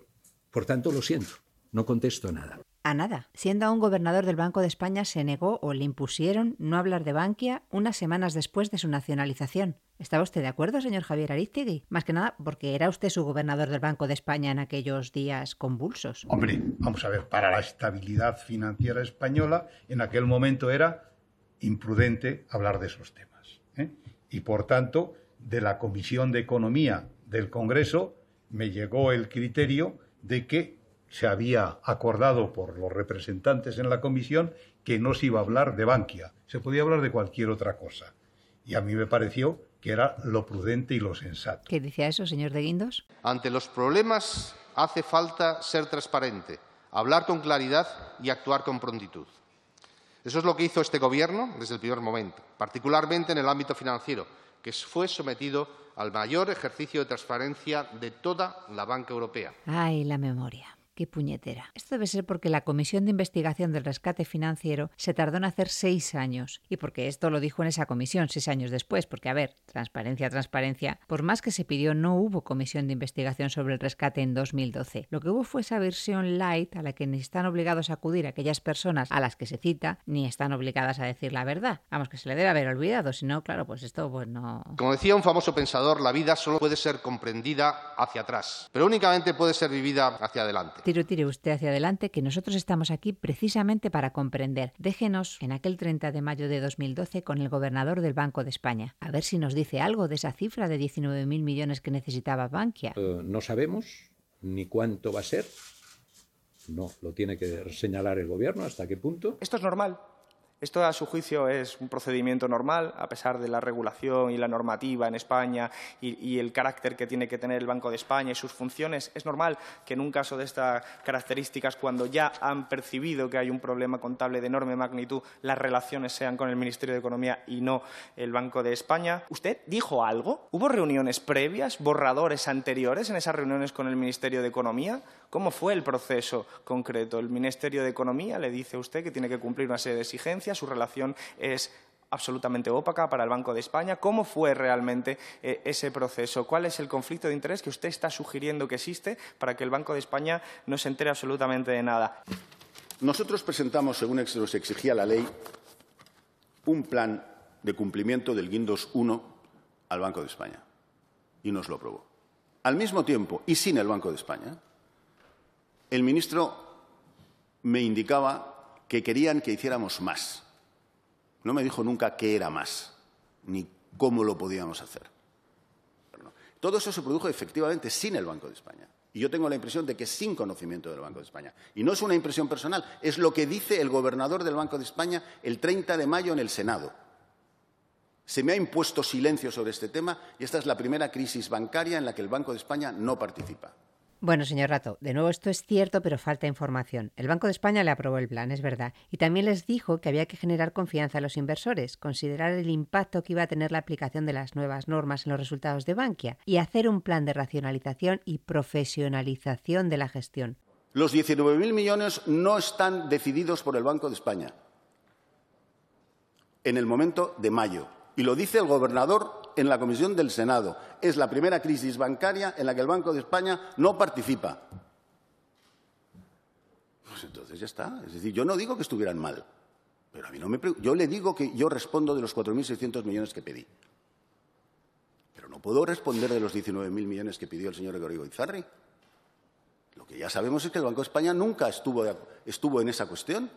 por tanto, lo siento, no contesto nada a nada. Siendo aún gobernador del Banco de España, se negó o le impusieron no hablar de Bankia unas semanas después de su nacionalización. ¿Estaba usted de acuerdo, señor Javier Aristegui? Más que nada porque era usted su gobernador del Banco de España en aquellos días convulsos. Hombre, vamos a ver, para la estabilidad financiera española en aquel momento era imprudente hablar de esos temas. ¿eh? Y por tanto, de la Comisión de Economía del Congreso me llegó el criterio de que se había acordado por los representantes en la comisión que no se iba a hablar de Bankia, se podía hablar de cualquier otra cosa. Y a mí me pareció que era lo prudente y lo sensato. ¿Qué decía eso, señor de Guindos? Ante los problemas hace falta ser transparente, hablar con claridad y actuar con prontitud. Eso es lo que hizo este Gobierno desde el primer momento, particularmente en el ámbito financiero, que fue sometido al mayor ejercicio de transparencia de toda la banca europea. Ay, la memoria puñetera. Esto debe ser porque la Comisión de Investigación del Rescate Financiero se tardó en hacer seis años. Y porque esto lo dijo en esa comisión seis años después. Porque, a ver, transparencia, transparencia. Por más que se pidió, no hubo comisión de investigación sobre el rescate en 2012. Lo que hubo fue esa versión light a la que ni están obligados a acudir aquellas personas a las que se cita, ni están obligadas a decir la verdad. Vamos, que se le debe haber olvidado. Si no, claro, pues esto, pues no. Como decía un famoso pensador, la vida solo puede ser comprendida hacia atrás, pero únicamente puede ser vivida hacia adelante. Tiro, tire usted hacia adelante, que nosotros estamos aquí precisamente para comprender. Déjenos en aquel 30 de mayo de 2012 con el gobernador del Banco de España. A ver si nos dice algo de esa cifra de 19.000 millones que necesitaba Bankia. Uh, no sabemos ni cuánto va a ser. No, lo tiene que señalar el gobierno hasta qué punto. Esto es normal. Esto, a su juicio, es un procedimiento normal, a pesar de la regulación y la normativa en España y, el carácter que tiene que tener el Banco de España y sus funciones. Es normal que en un caso de estas características, cuando ya han percibido que hay un problema contable de enorme magnitud, las relaciones sean con el Ministerio de Economía y no el Banco de España. ¿Usted dijo algo? ¿Hubo reuniones previas, borradores anteriores en esas reuniones con el Ministerio de Economía? ¿Cómo fue el proceso concreto? El Ministerio de Economía le dice a usted que tiene que cumplir una serie de exigencias su relación es absolutamente ópaca para el Banco de España. ¿Cómo fue realmente eh, ese proceso? ¿Cuál es el conflicto de interés que usted está sugiriendo que existe para que el Banco de España no se entere absolutamente de nada? Nosotros presentamos, según nos exigía la ley, un plan de cumplimiento del Guindos 1 al Banco de España y nos lo aprobó. Al mismo tiempo, y sin el Banco de España, el ministro me indicaba que querían que hiciéramos más. No me dijo nunca qué era más, ni cómo lo podíamos hacer. Todo eso se produjo efectivamente sin el Banco de España. Y yo tengo la impresión de que sin conocimiento del Banco de España. Y no es una impresión personal, es lo que dice el gobernador del Banco de España el 30 de mayo en el Senado. Se me ha impuesto silencio sobre este tema y esta es la primera crisis bancaria en la que el Banco de España no participa. Bueno, señor Rato, de nuevo esto es cierto, pero falta información. El Banco de España le aprobó el plan, es verdad, y también les dijo que había que generar confianza a los inversores, considerar el impacto que iba a tener la aplicación de las nuevas normas en los resultados de Bankia y hacer un plan de racionalización y profesionalización de la gestión. Los 19.000 millones no están decididos por el Banco de España en el momento de mayo. Y lo dice el gobernador en la comisión del Senado. Es la primera crisis bancaria en la que el Banco de España no participa. Pues entonces ya está. Es decir, yo no digo que estuvieran mal, pero a mí no me yo le digo que yo respondo de los 4.600 millones que pedí. Pero no puedo responder de los 19.000 millones que pidió el señor Gregorio Izarri. Lo que ya sabemos es que el Banco de España nunca estuvo, estuvo en esa cuestión.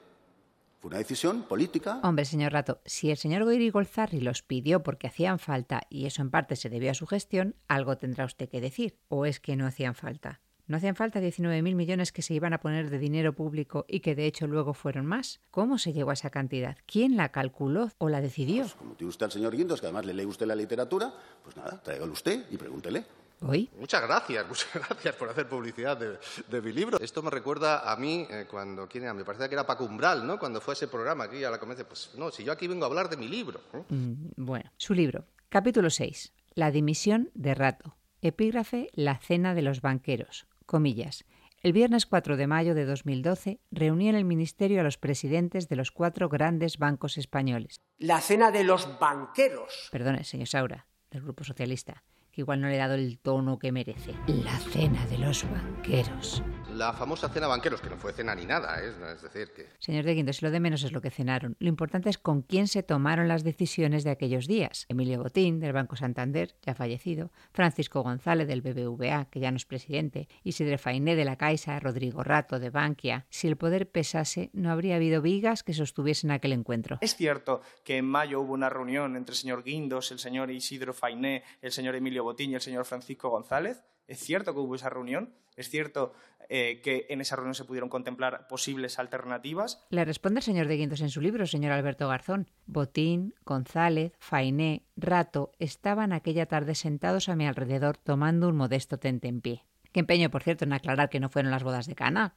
Fue una decisión política. Hombre, señor Rato, si el señor Goiri Golzarri los pidió porque hacían falta y eso en parte se debió a su gestión, algo tendrá usted que decir. ¿O es que no hacían falta? ¿No hacían falta 19.000 millones que se iban a poner de dinero público y que de hecho luego fueron más? ¿Cómo se llegó a esa cantidad? ¿Quién la calculó o la decidió? Pues como tiene usted al señor Guindos, que además le lee usted la literatura, pues nada, tráigalo usted y pregúntele. Muchas gracias, *laughs* muchas gracias por hacer publicidad de, mi libro. Esto me recuerda a mí eh, cuando, ¿quién era? Me parece que era Paco Umbral, ¿no? Cuando fue ese programa aquí a la convención. Pues no, si yo aquí vengo a hablar de mi libro. Mm, bueno, su libro, capítulo 6, La dimisión de Rato. Epígrafe La cena de los banqueros. Comillas. El viernes 4 de mayo de 2012 reunió en el Ministerio a los presidentes de los cuatro grandes bancos españoles. La cena de los banqueros. Perdone, señor Saura, del Grupo Socialista que igual no le he dado el tono que merece. La cena de los banqueros. La famosa cena banqueros, que no fue cena ni nada, ¿eh? es decir que... Señor de Guindos, lo de menos es lo que cenaron. Lo importante es con quién se tomaron las decisiones de aquellos días. Emilio Botín, del Banco Santander, ya fallecido, Francisco González, del BBVA, que ya no es presidente, Isidre Fainé, de la Caixa, Rodrigo Rato, de Bankia. Si el poder pesase, no habría habido vigas que sostuviesen aquel encuentro. Es cierto que en mayo hubo una reunión entre el señor Guindos, el señor Isidro Fainé, el señor Emilio Botín y el señor Francisco González. Es cierto que hubo esa reunión, es cierto eh, que en esa reunión se pudieron contemplar posibles alternativas. Le responde el señor de Guindos en su libro, señor Alberto Garzón. Botín, González, Fainé, Rato estaban aquella tarde sentados a mi alrededor tomando un modesto tentempié. Qué empeño, por cierto, en aclarar que no fueron las bodas de Cana.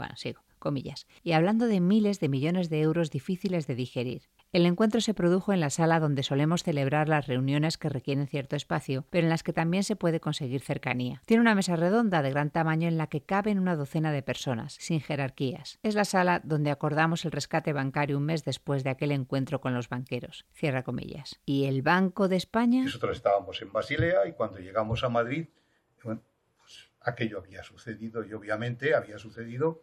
Bueno, sigo, comillas. Y hablando de miles de millones de euros difíciles de digerir. El encuentro se produjo en la sala donde solemos celebrar las reuniones que requieren cierto espacio, pero en las que también se puede conseguir cercanía. Tiene una mesa redonda de gran tamaño en la que caben una docena de personas, sin jerarquías. Es la sala donde acordamos el rescate bancario un mes después de aquel encuentro con los banqueros. Cierra comillas. ¿Y el Banco de España? Nosotros estábamos en Basilea y cuando llegamos a Madrid, bueno, pues aquello había sucedido y obviamente había sucedido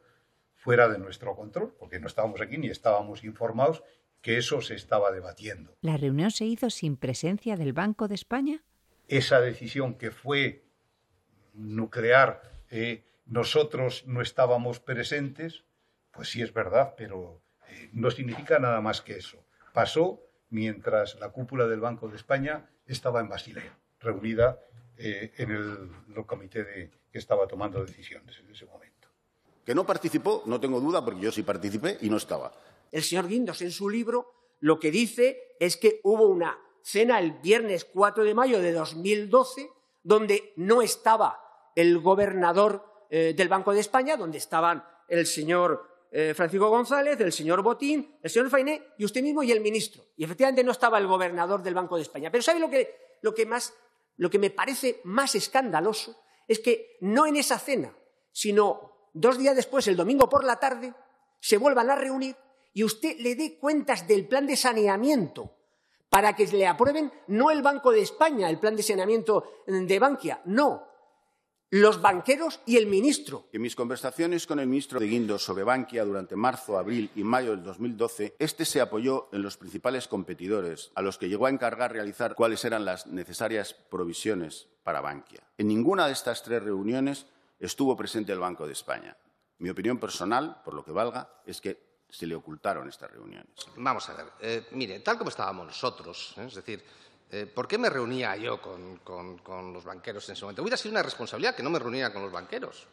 fuera de nuestro control, porque no estábamos aquí ni estábamos informados que eso se estaba debatiendo. ¿La reunión se hizo sin presencia del Banco de España? Esa decisión que fue nuclear, eh, nosotros no estábamos presentes, pues sí es verdad, pero eh, no significa nada más que eso. Pasó mientras la cúpula del Banco de España estaba en Basilea, reunida eh, en el, comité de, que estaba tomando decisiones en ese momento. Que no participó, no tengo duda, porque yo sí participé y no estaba. El señor Guindos en su libro lo que dice es que hubo una cena el viernes 4 de mayo de 2012 donde no estaba el gobernador eh, del Banco de España, donde estaban el señor eh, Francisco González, el señor Botín, el señor Fainé y usted mismo y el ministro. Y efectivamente no estaba el gobernador del Banco de España. Pero ¿sabe lo que, lo que, más, lo que me parece más escandaloso? Es que no en esa cena, sino dos días después, el domingo por la tarde, se vuelvan a reunir y usted le dé cuentas del plan de saneamiento para que le aprueben no el Banco de España, el plan de saneamiento de Bankia, no, los banqueros y el ministro. En mis conversaciones con el ministro de Guindos sobre Bankia durante marzo, abril y mayo del 2012, este se apoyó en los principales competidores, a los que llegó a encargar realizar cuáles eran las necesarias provisiones para Bankia. En ninguna de estas tres reuniones estuvo presente el Banco de España. Mi opinión personal, por lo que valga, es que se le ocultaron estas reuniones. Vamos a ver, eh, mire, tal como estábamos nosotros, ¿eh? es decir, eh, ¿por qué me reunía yo con, con, los banqueros en ese momento? Hubiera sido una responsabilidad que no me reunía con los banqueros.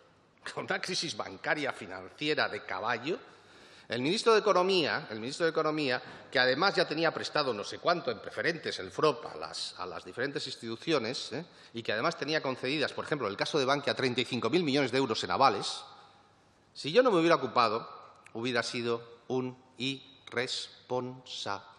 *laughs* Con una crisis bancaria financiera de caballo, El ministro de Economía, el ministro de Economía, que además ya tenía prestado no sé cuánto en preferentes el FROP a las, diferentes instituciones ¿eh? y que además tenía concedidas, por ejemplo, el caso de Bankia, 35.000 millones de euros en avales, si yo no me hubiera ocupado, hubiera sido un irresponsable.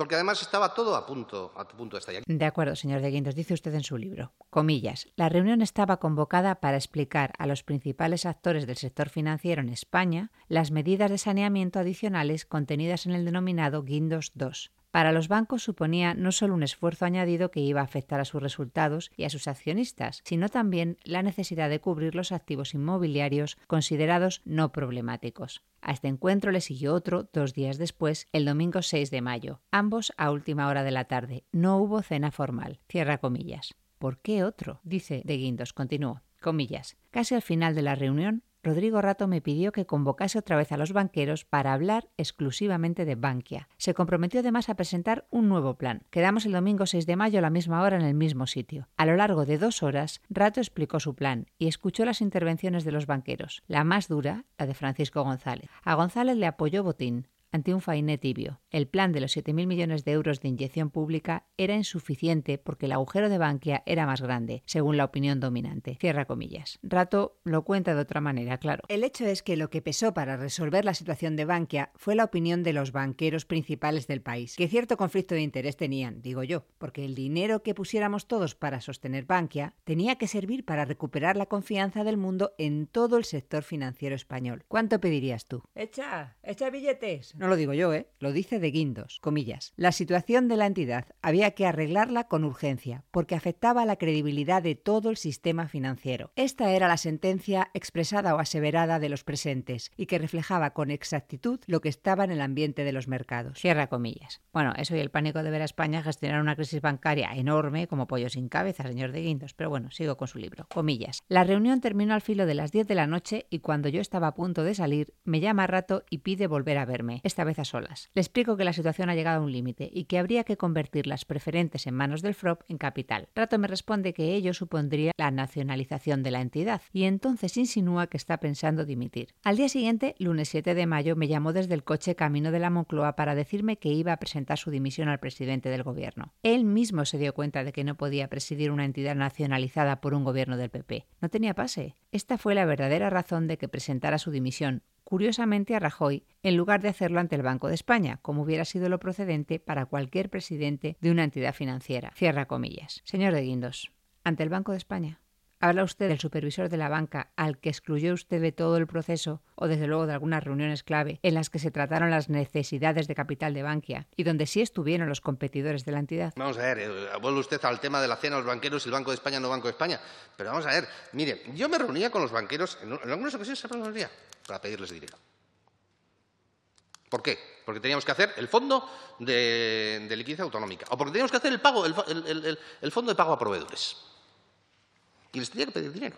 Porque además estaba todo a punto, a punto de estallar. De acuerdo, señor de Guindos, dice usted en su libro. Comillas. La reunión estaba convocada para explicar a los principales actores del sector financiero en España las medidas de saneamiento adicionales contenidas en el denominado Guindos II para los bancos suponía no solo un esfuerzo añadido que iba a afectar a sus resultados y a sus accionistas, sino también la necesidad de cubrir los activos inmobiliarios considerados no problemáticos. A este encuentro le siguió otro dos días después, el domingo 6 de mayo, ambos a última hora de la tarde. No hubo cena formal. Cierra comillas. ¿Por qué otro? dice de Guindos. Continuó. Comillas. Casi al final de la reunión, Rodrigo Rato me pidió que convocase otra vez a los banqueros para hablar exclusivamente de Bankia. Se comprometió además a presentar un nuevo plan. Quedamos el domingo 6 de mayo a la misma hora en el mismo sitio. A lo largo de dos horas, Rato explicó su plan y escuchó las intervenciones de los banqueros. La más dura, la de Francisco González. A González le apoyó Botín, ante un fainé tibio. El plan de los 7.000 millones de euros de inyección pública era insuficiente porque el agujero de Bankia era más grande, según la opinión dominante. Cierra comillas. Rato lo cuenta de otra manera, claro. El hecho es que lo que pesó para resolver la situación de Bankia fue la opinión de los banqueros principales del país, que cierto conflicto de interés tenían, digo yo, porque el dinero que pusiéramos todos para sostener Bankia tenía que servir para recuperar la confianza del mundo en todo el sector financiero español. ¿Cuánto pedirías tú? Echa, echa billetes. No lo digo yo, ¿eh? Lo dice de Guindos, comillas. La situación de la entidad había que arreglarla con urgencia, porque afectaba a la credibilidad de todo el sistema financiero. Esta era la sentencia expresada o aseverada de los presentes y que reflejaba con exactitud lo que estaba en el ambiente de los mercados. Cierra comillas. Bueno, eso y el pánico de ver a España gestionar una crisis bancaria enorme como pollo sin cabeza, señor de Guindos. Pero bueno, sigo con su libro. Comillas. La reunión terminó al filo de las 10 de la noche y cuando yo estaba a punto de salir, me llama Rato y pide volver a verme esta vez a solas. Le explico que la situación ha llegado a un límite y que habría que convertir las preferentes en manos del FROP en capital. Rato me responde que ello supondría la nacionalización de la entidad y entonces insinúa que está pensando dimitir. Al día siguiente, lunes 7 de mayo, me llamó desde el coche camino de la Moncloa para decirme que iba a presentar su dimisión al presidente del gobierno. Él mismo se dio cuenta de que no podía presidir una entidad nacionalizada por un gobierno del PP. No tenía pase. Esta fue la verdadera razón de que presentara su dimisión, curiosamente a Rajoy, en lugar de hacerlo ante el Banco de España, como hubiera sido lo procedente para cualquier presidente de una entidad financiera. Cierra comillas. Señor de Guindos, ante el Banco de España. ¿Habla usted del supervisor de la banca al que excluyó usted de todo el proceso o desde luego de algunas reuniones clave en las que se trataron las necesidades de capital de Bankia y donde sí estuvieron los competidores de la entidad? Vamos a ver, eh, vuelve usted al tema de la cena a los banqueros el Banco de España no Banco de España. Pero vamos a ver, mire, yo me reunía con los banqueros, en, algunas ocasiones se reunía para pedirles dinero. ¿Por qué? Porque teníamos que hacer el fondo de, de liquidez autonómica o porque teníamos que hacer el, pago, el fondo de pago a proveedores. Y les tenía que pedir dinero.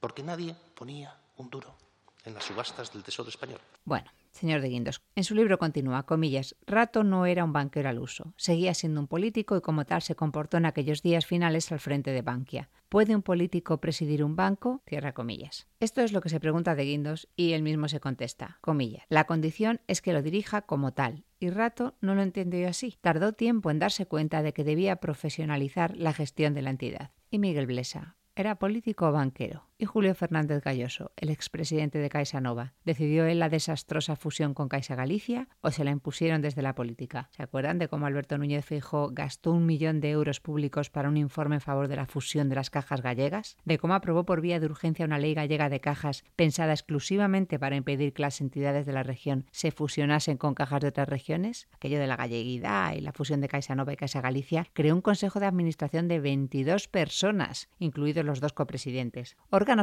Porque nadie ponía un duro en las subastas del Tesoro español. Bueno, señor de Guindos, en su libro continúa, comillas, Rato no era un banquero al uso, seguía siendo un político y como tal se comportó en aquellos días finales al frente de Bankia. ¿Puede un político presidir un banco? Cierra comillas. Esto es lo que se pregunta de Guindos y él mismo se contesta, comillas. La condición es que lo dirija como tal, y Rato no lo entendió así. Tardó tiempo en darse cuenta de que debía profesionalizar la gestión de la entidad. Y Miguel Blesa, ¿era político o banquero? Y Julio Fernández Galloso, el expresidente de Caixa Nova. ¿Decidió él la desastrosa fusión con Caixa Galicia o se la impusieron desde la política? ¿Se acuerdan de cómo Alberto Núñez Fijo gastó un millón de euros públicos para un informe en favor de la fusión de las cajas gallegas? ¿De cómo aprobó por vía de urgencia una ley gallega de cajas pensada exclusivamente para impedir que las entidades de la región se fusionasen con cajas de otras regiones? Aquello de la galleguidad y la fusión de Caixa Nova y Caixa Galicia creó un consejo de administración de 22 personas, incluidos los dos copresidentes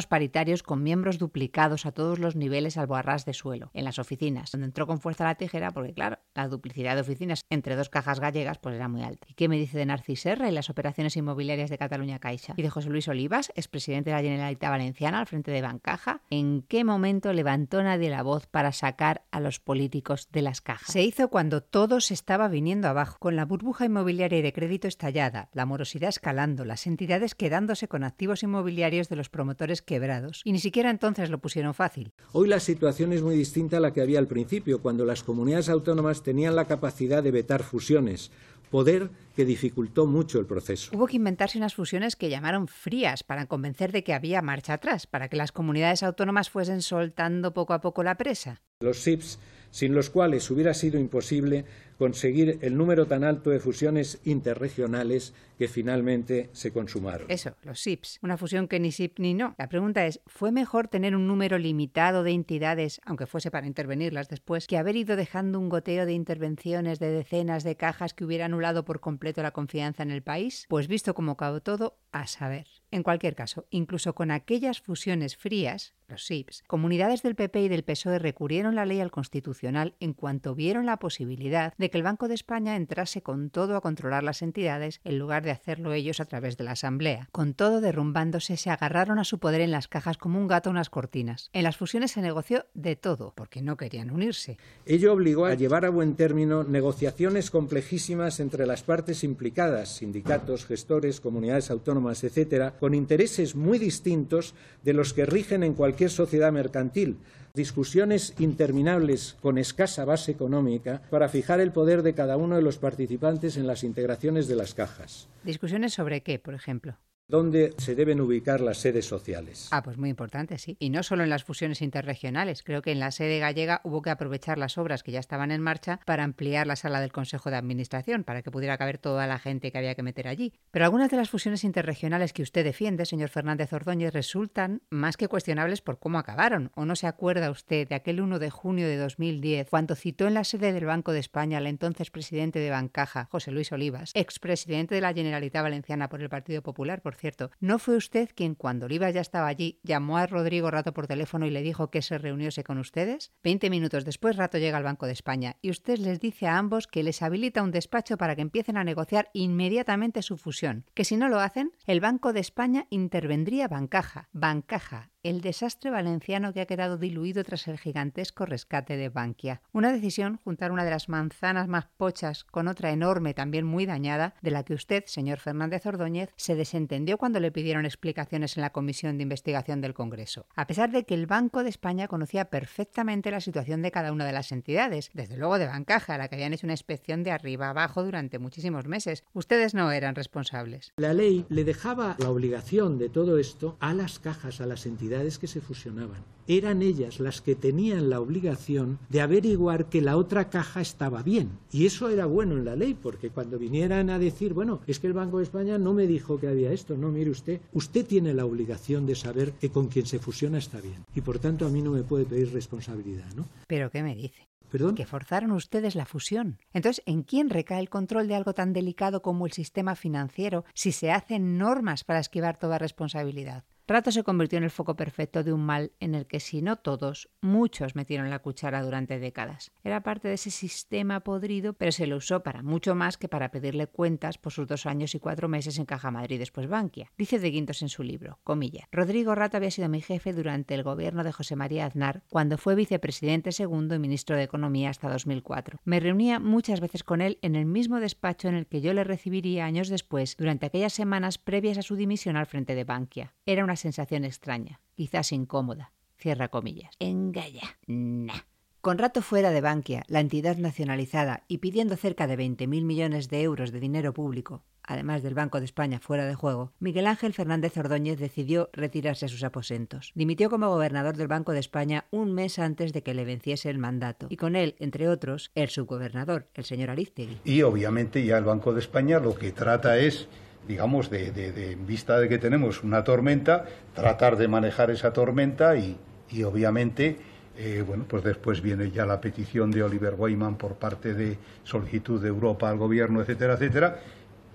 paritarios con miembros duplicados a todos los niveles al boarrás de suelo, en las oficinas, donde entró con fuerza la tijera porque, claro, la duplicidad de oficinas entre dos cajas gallegas pues era muy alta. ¿Y qué me dice de Narcis Serra y las operaciones inmobiliarias de Cataluña Caixa? ¿Y de José Luis Olivas, expresidente de la Generalitat Valenciana al frente de Bancaja? ¿En qué momento levantó nadie la voz para sacar a los políticos de las cajas? Se hizo cuando todo se estaba viniendo abajo, con la burbuja inmobiliaria y de crédito estallada, la morosidad escalando, las entidades quedándose con activos inmobiliarios de los promotores quebrados. Y ni siquiera entonces lo pusieron fácil. Hoy la situación es muy distinta a la que había al principio, cuando las comunidades autónomas tenían la capacidad de vetar fusiones, poder que dificultó mucho el proceso. Hubo que inventarse unas fusiones que llamaron frías para convencer de que había marcha atrás, para que las comunidades autónomas fuesen soltando poco a poco la presa. Los SIPs, sin los cuales hubiera sido imposible conseguir el número tan alto de fusiones interregionales que finalmente se consumaron. Eso, los SIPs. Una fusión que ni SIP ni no. La pregunta es, ¿fue mejor tener un número limitado de entidades, aunque fuese para intervenirlas después, que haber ido dejando un goteo de intervenciones de decenas de cajas que hubiera anulado por completo la confianza en el país? Pues visto como acabó todo, a saber. En cualquier caso, incluso con aquellas fusiones frías, los SIPs, comunidades del PP y del PSOE recurrieron la ley al Constitucional en cuanto vieron la posibilidad de que el Banco de España entrase con todo a controlar las entidades en lugar de hacerlo ellos a través de la Asamblea. Con todo derrumbándose, se agarraron a su poder en las cajas como un gato a unas cortinas. En las fusiones se negoció de todo, porque no querían unirse. Ello obligó a llevar a buen término negociaciones complejísimas entre las partes implicadas, sindicatos, gestores, comunidades autónomas, etcétera, con intereses muy distintos de los que rigen en cualquier sociedad mercantil, discusiones interminables con escasa base económica para fijar el poder de cada uno de los participantes en las integraciones de las cajas. ¿Discusiones sobre qué, por ejemplo? ¿Dónde se deben ubicar las sedes sociales? Ah, pues muy importante, sí. Y no solo en las fusiones interregionales. Creo que en la sede gallega hubo que aprovechar las obras que ya estaban en marcha para ampliar la sala del Consejo de Administración, para que pudiera caber toda la gente que había que meter allí. Pero algunas de las fusiones interregionales que usted defiende, señor Fernández Ordóñez, resultan más que cuestionables por cómo acabaron. ¿O no se acuerda usted de aquel 1 de junio de 2010, cuando citó en la sede del Banco de España al entonces presidente de Bancaja, José Luis Olivas, expresidente de la Generalitat Valenciana por el Partido Popular, por cierto, ¿no fue usted quien cuando Olivas ya estaba allí llamó a Rodrigo Rato por teléfono y le dijo que se reuniose con ustedes? Veinte minutos después Rato llega al Banco de España y usted les dice a ambos que les habilita un despacho para que empiecen a negociar inmediatamente su fusión, que si no lo hacen, el Banco de España intervendría Bancaja, Bancaja, el desastre valenciano que ha quedado diluido tras el gigantesco rescate de Bankia. Una decisión, juntar una de las manzanas más pochas con otra enorme, también muy dañada, de la que usted, señor Fernández Ordóñez, se desentendió cuando le pidieron explicaciones en la Comisión de Investigación del Congreso. A pesar de que el Banco de España conocía perfectamente la situación de cada una de las entidades, desde luego de Bancaja, a la que habían hecho una inspección de arriba abajo durante muchísimos meses. Ustedes no eran responsables. La ley le dejaba la obligación de todo esto a las cajas, a las entidades que se fusionaban. Eran ellas las que tenían la obligación de averiguar que la otra caja estaba bien. Y eso era bueno en la ley, porque cuando vinieran a decir, bueno, es que el Banco de España no me dijo que había esto, no, mire usted, usted tiene la obligación de saber que con quien se fusiona está bien. Y por tanto a mí no me puede pedir responsabilidad, ¿no? ¿Pero qué me dice? ¿Perdón? Que forzaron ustedes la fusión. Entonces, ¿en quién recae el control de algo tan delicado como el sistema financiero si se hacen normas para esquivar toda responsabilidad? Rato se convirtió en el foco perfecto de un mal en el que, si no todos, muchos metieron la cuchara durante décadas. Era parte de ese sistema podrido, pero se lo usó para mucho más que para pedirle cuentas por sus dos años y cuatro meses en Caja Madrid después Bankia. Dice de Guindos en su libro, comilla, Rodrigo Rato había sido mi jefe durante el gobierno de José María Aznar, cuando fue vicepresidente segundo y ministro de Economía hasta 2004. Me reunía muchas veces con él en el mismo despacho en el que yo le recibiría años después, durante aquellas semanas previas a su dimisión al frente de Bankia. Era una sensación extraña, quizás incómoda. Cierra comillas. Engalla. Nah. Con rato fuera de Bankia, la entidad nacionalizada, y pidiendo cerca de 20.000 millones de euros de dinero público, además del Banco de España fuera de juego, Miguel Ángel Fernández Ordóñez decidió retirarse a sus aposentos. Dimitió como gobernador del Banco de España un mes antes de que le venciese el mandato, y con él, entre otros, el subgobernador, el señor Ariztegui. Y obviamente ya el Banco de España lo que trata es digamos, de, de, en vista de que tenemos una tormenta, tratar de manejar esa tormenta y, y obviamente, eh, bueno, pues después viene ya la petición de Oliver Wyman por parte de solicitud de Europa al gobierno, etcétera, etcétera,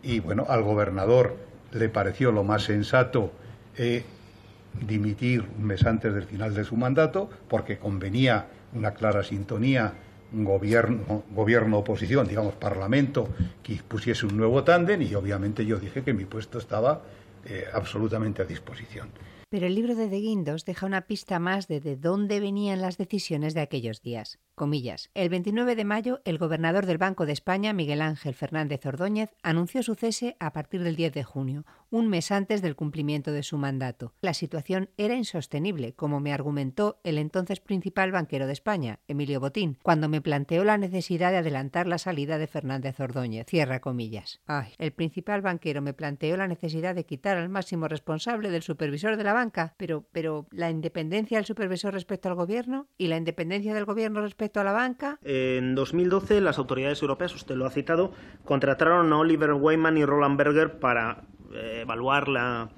y bueno, al gobernador le pareció lo más sensato eh, dimitir un mes antes del final de su mandato, porque convenía una clara sintonía gobierno, gobierno oposición, digamos parlamento, que pusiese un nuevo tándem y obviamente yo dije que mi puesto estaba eh, absolutamente a disposición. Pero el libro de De Guindos deja una pista más de de dónde venían las decisiones de aquellos días. El 29 de mayo, el gobernador del Banco de España, Miguel Ángel Fernández Ordóñez, anunció su cese a partir del 10 de junio, un mes antes del cumplimiento de su mandato. La situación era insostenible, como me argumentó el entonces principal banquero de España, Emilio Botín, cuando me planteó la necesidad de adelantar la salida de Fernández Ordóñez. Cierra comillas. Ay, el principal banquero me planteó la necesidad de quitar al máximo responsable del supervisor de la banca, pero, pero la independencia del supervisor respecto al gobierno y la independencia del gobierno respecto a la banca. En 2012 las autoridades europeas, usted lo ha citado, contrataron a Oliver Wyman y Roland Berger para eh, evaluar la,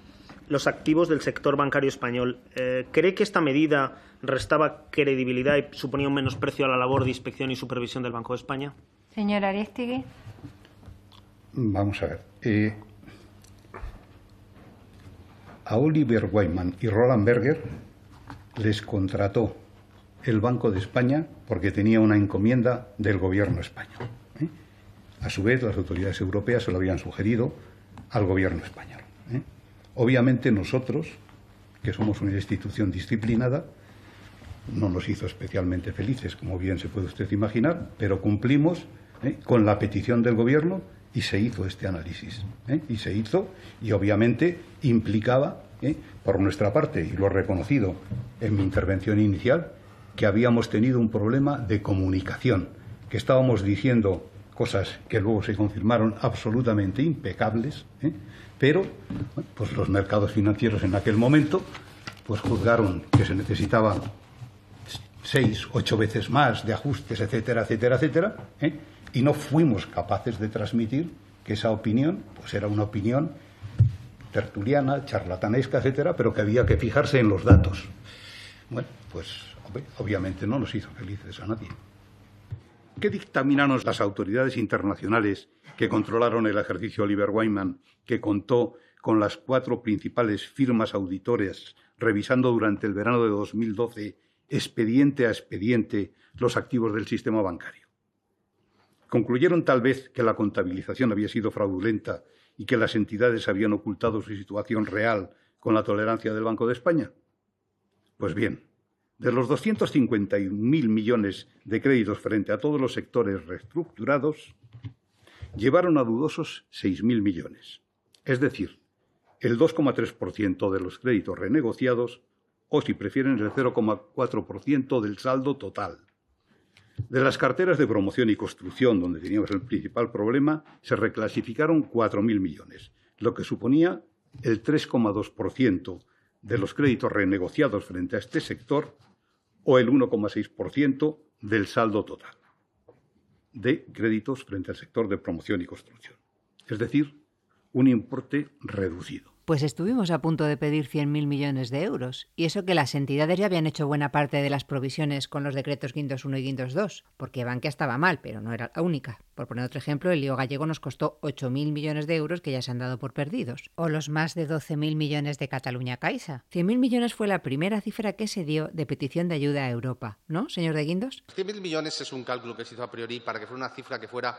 los activos del sector bancario español. Eh, ¿Cree que esta medida restaba credibilidad y suponía un menosprecio a la labor de inspección y supervisión del Banco de España? Señora Aristigui. Vamos a ver. Eh, a Oliver Wyman y Roland Berger les contrató el Banco de España porque tenía una encomienda del gobierno español. ¿eh? A su vez, las autoridades europeas se lo habían sugerido al gobierno español. ¿eh? Obviamente nosotros, que somos una institución disciplinada, no nos hizo especialmente felices, como bien se puede usted imaginar, pero cumplimos ¿eh? con la petición del gobierno y se hizo este análisis. Y se hizo, y obviamente implicaba, por nuestra parte, y lo he reconocido en mi intervención inicial, que habíamos tenido un problema de comunicación, que estábamos diciendo cosas que luego se confirmaron absolutamente impecables, ¿eh? pero pues los mercados financieros en aquel momento pues juzgaron que se necesitaban seis, ocho veces más de ajustes, etcétera, etcétera, etcétera, ¿eh? y no fuimos capaces de transmitir que esa opinión pues era una opinión tertuliana, charlatanesca, etcétera, pero que había que fijarse en los datos. Bueno, pues obviamente no nos hizo felices a nadie. ¿Qué dictaminaron las autoridades internacionales que controlaron el ejercicio Oliver Wyman, que contó con las cuatro principales firmas auditores revisando durante el verano de 2012 expediente a expediente los activos del sistema bancario? Concluyeron tal vez que la contabilización había sido fraudulenta y que las entidades habían ocultado su situación real con la tolerancia del Banco de España. Pues bien, de los 251.000 millones de créditos frente a todos los sectores reestructurados, llevaron a dudosos 6.000 millones, es decir, el 2,3% de los créditos renegociados o, si prefieren, el 0,4% del saldo total. De las carteras de promoción y construcción, donde teníamos el principal problema, se reclasificaron 4.000 millones, lo que suponía el 3,2% de los créditos renegociados frente a este sector o el 1,6% del saldo total de créditos frente al sector de promoción y construcción. Es decir, un importe reducido. Pues estuvimos a punto de pedir 100.000 millones de euros, y eso que las entidades ya habían hecho buena parte de las provisiones con los decretos Guindos 1 y Guindos 2, porque Bankia estaba mal, pero no era la única. Por poner otro ejemplo, el lío gallego nos costó 8.000 millones de euros que ya se han dado por perdidos, o los más de 12.000 millones de Cataluña Caixa. 100.000 millones fue la primera cifra que se dio de petición de ayuda a Europa, ¿no, señor de Guindos? 100.000 millones es un cálculo que se hizo a priori para que fuera una cifra que fuera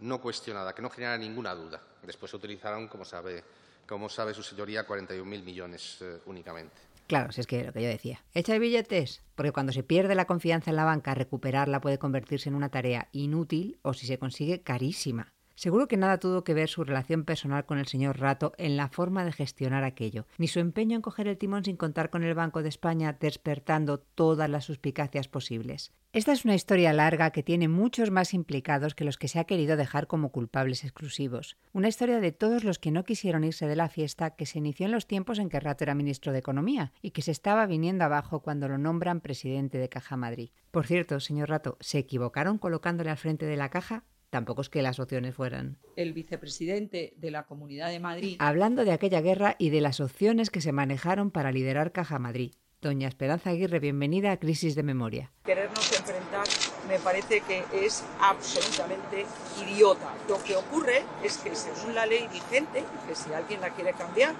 no cuestionada, que no generara ninguna duda. Después se utilizaron, como sabe como sabe su señoría, 41.000 millones eh, únicamente. Claro, si es que lo que yo decía. ¿Echa billetes? Porque cuando se pierde la confianza en la banca, recuperarla puede convertirse en una tarea inútil o, si se consigue, carísima. Seguro que nada tuvo que ver su relación personal con el señor Rato en la forma de gestionar aquello, ni su empeño en coger el timón sin contar con el Banco de España despertando todas las suspicacias posibles. Esta es una historia larga que tiene muchos más implicados que los que se ha querido dejar como culpables exclusivos. Una historia de todos los que no quisieron irse de la fiesta que se inició en los tiempos en que Rato era ministro de Economía y que se estaba viniendo abajo cuando lo nombran presidente de Caja Madrid. Por cierto, señor Rato, ¿se equivocaron colocándole al frente de la caja? Tampoco es que las opciones fueran. El vicepresidente de la Comunidad de Madrid. Hablando de aquella guerra y de las opciones que se manejaron para liderar Caja Madrid. Doña Esperanza Aguirre, bienvenida a Crisis de Memoria. Querernos enfrentar me parece que es absolutamente idiota. Lo que ocurre es que según la ley vigente, que si alguien la quiere cambiar,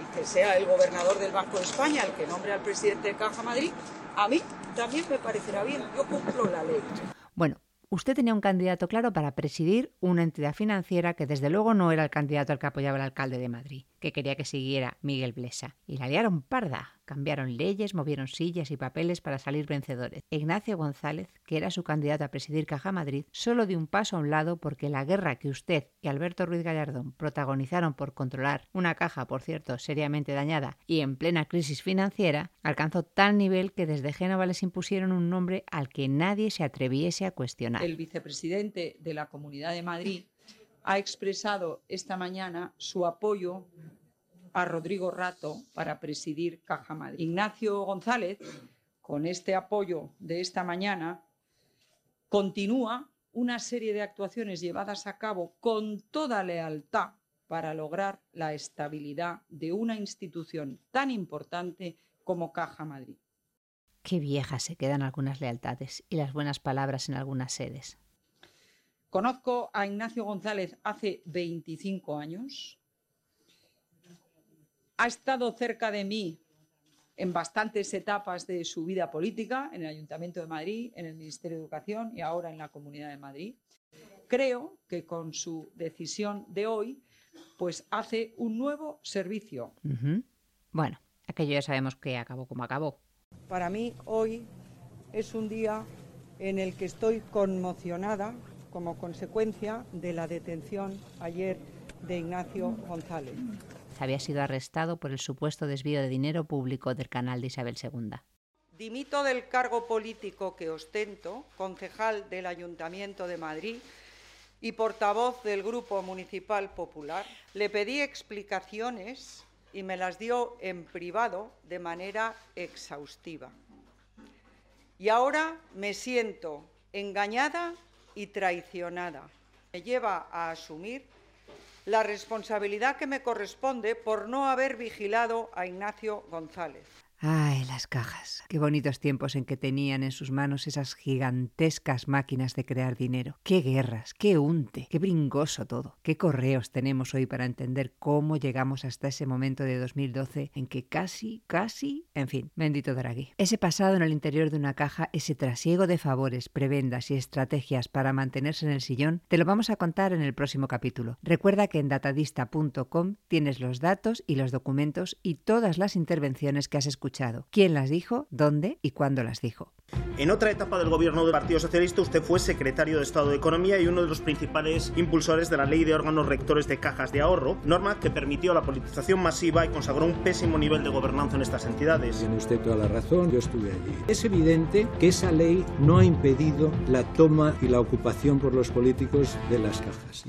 y que sea el gobernador del Banco de España el que nombre al presidente de Caja Madrid, a mí también me parecerá bien. Yo cumplo la ley. Bueno, usted tenía un candidato claro para presidir una entidad financiera que desde luego no era el candidato al que apoyaba el alcalde de Madrid, que quería que siguiera Miguel Blesa. Y la liaron parda. Cambiaron leyes, movieron sillas y papeles para salir vencedores. Ignacio González, que era su candidato a presidir Caja Madrid, solo dio un paso a un lado porque la guerra que usted y Alberto Ruiz Gallardón protagonizaron por controlar una caja, por cierto, seriamente dañada y en plena crisis financiera, alcanzó tal nivel que desde Génova les impusieron un nombre al que nadie se atreviese a cuestionar. El vicepresidente de la Comunidad de Madrid ha expresado esta mañana su apoyo a Rodrigo Rato para presidir Caja Madrid. Ignacio González, con este apoyo de esta mañana, continúa una serie de actuaciones llevadas a cabo con toda lealtad para lograr la estabilidad de una institución tan importante como Caja Madrid. Qué viejas se quedan algunas lealtades y las buenas palabras en algunas sedes. Conozco a Ignacio González hace 25 años. Ha estado cerca de mí en bastantes etapas de su vida política, en el Ayuntamiento de Madrid, en el Ministerio de Educación y ahora en la Comunidad de Madrid. Creo que con su decisión de hoy, pues hace un nuevo servicio. Uh -huh. Bueno, aquello ya sabemos que acabó como acabó. Para mí hoy es un día en el que estoy conmocionada como consecuencia de la detención ayer de Ignacio González. Había sido arrestado por el supuesto desvío de dinero público del canal de Isabel II. Dimito del cargo político que ostento, concejal del Ayuntamiento de Madrid y portavoz del Grupo Municipal Popular. Le pedí explicaciones y me las dio en privado de manera exhaustiva. Y ahora me siento engañada y traicionada. Me lleva a asumir la responsabilidad que me corresponde por no haber vigilado a Ignacio González. Ay, las cajas. Qué bonitos tiempos en que tenían en sus manos esas gigantescas máquinas de crear dinero. Qué guerras, qué unte, qué bringoso todo. Qué correos tenemos hoy para entender cómo llegamos hasta ese momento de 2012 en que casi, casi, en fin, bendito Draghi. Ese pasado en el interior de una caja, ese trasiego de favores, prebendas y estrategias para mantenerse en el sillón, te lo vamos a contar en el próximo capítulo. Recuerda que en datadista.com tienes los datos y los documentos y todas las intervenciones que has escuchado escuchado. ¿Quién las dijo? ¿Dónde? ¿Y cuándo las dijo? En otra etapa del gobierno del Partido Socialista, usted fue secretario de Estado de Economía y uno de los principales impulsores de la ley de órganos rectores de cajas de ahorro, norma que permitió la politización masiva y consagró un pésimo nivel de gobernanza en estas entidades. Tiene usted toda la razón, yo estuve allí. Es evidente que esa ley no ha impedido la toma y la ocupación por los políticos de las cajas.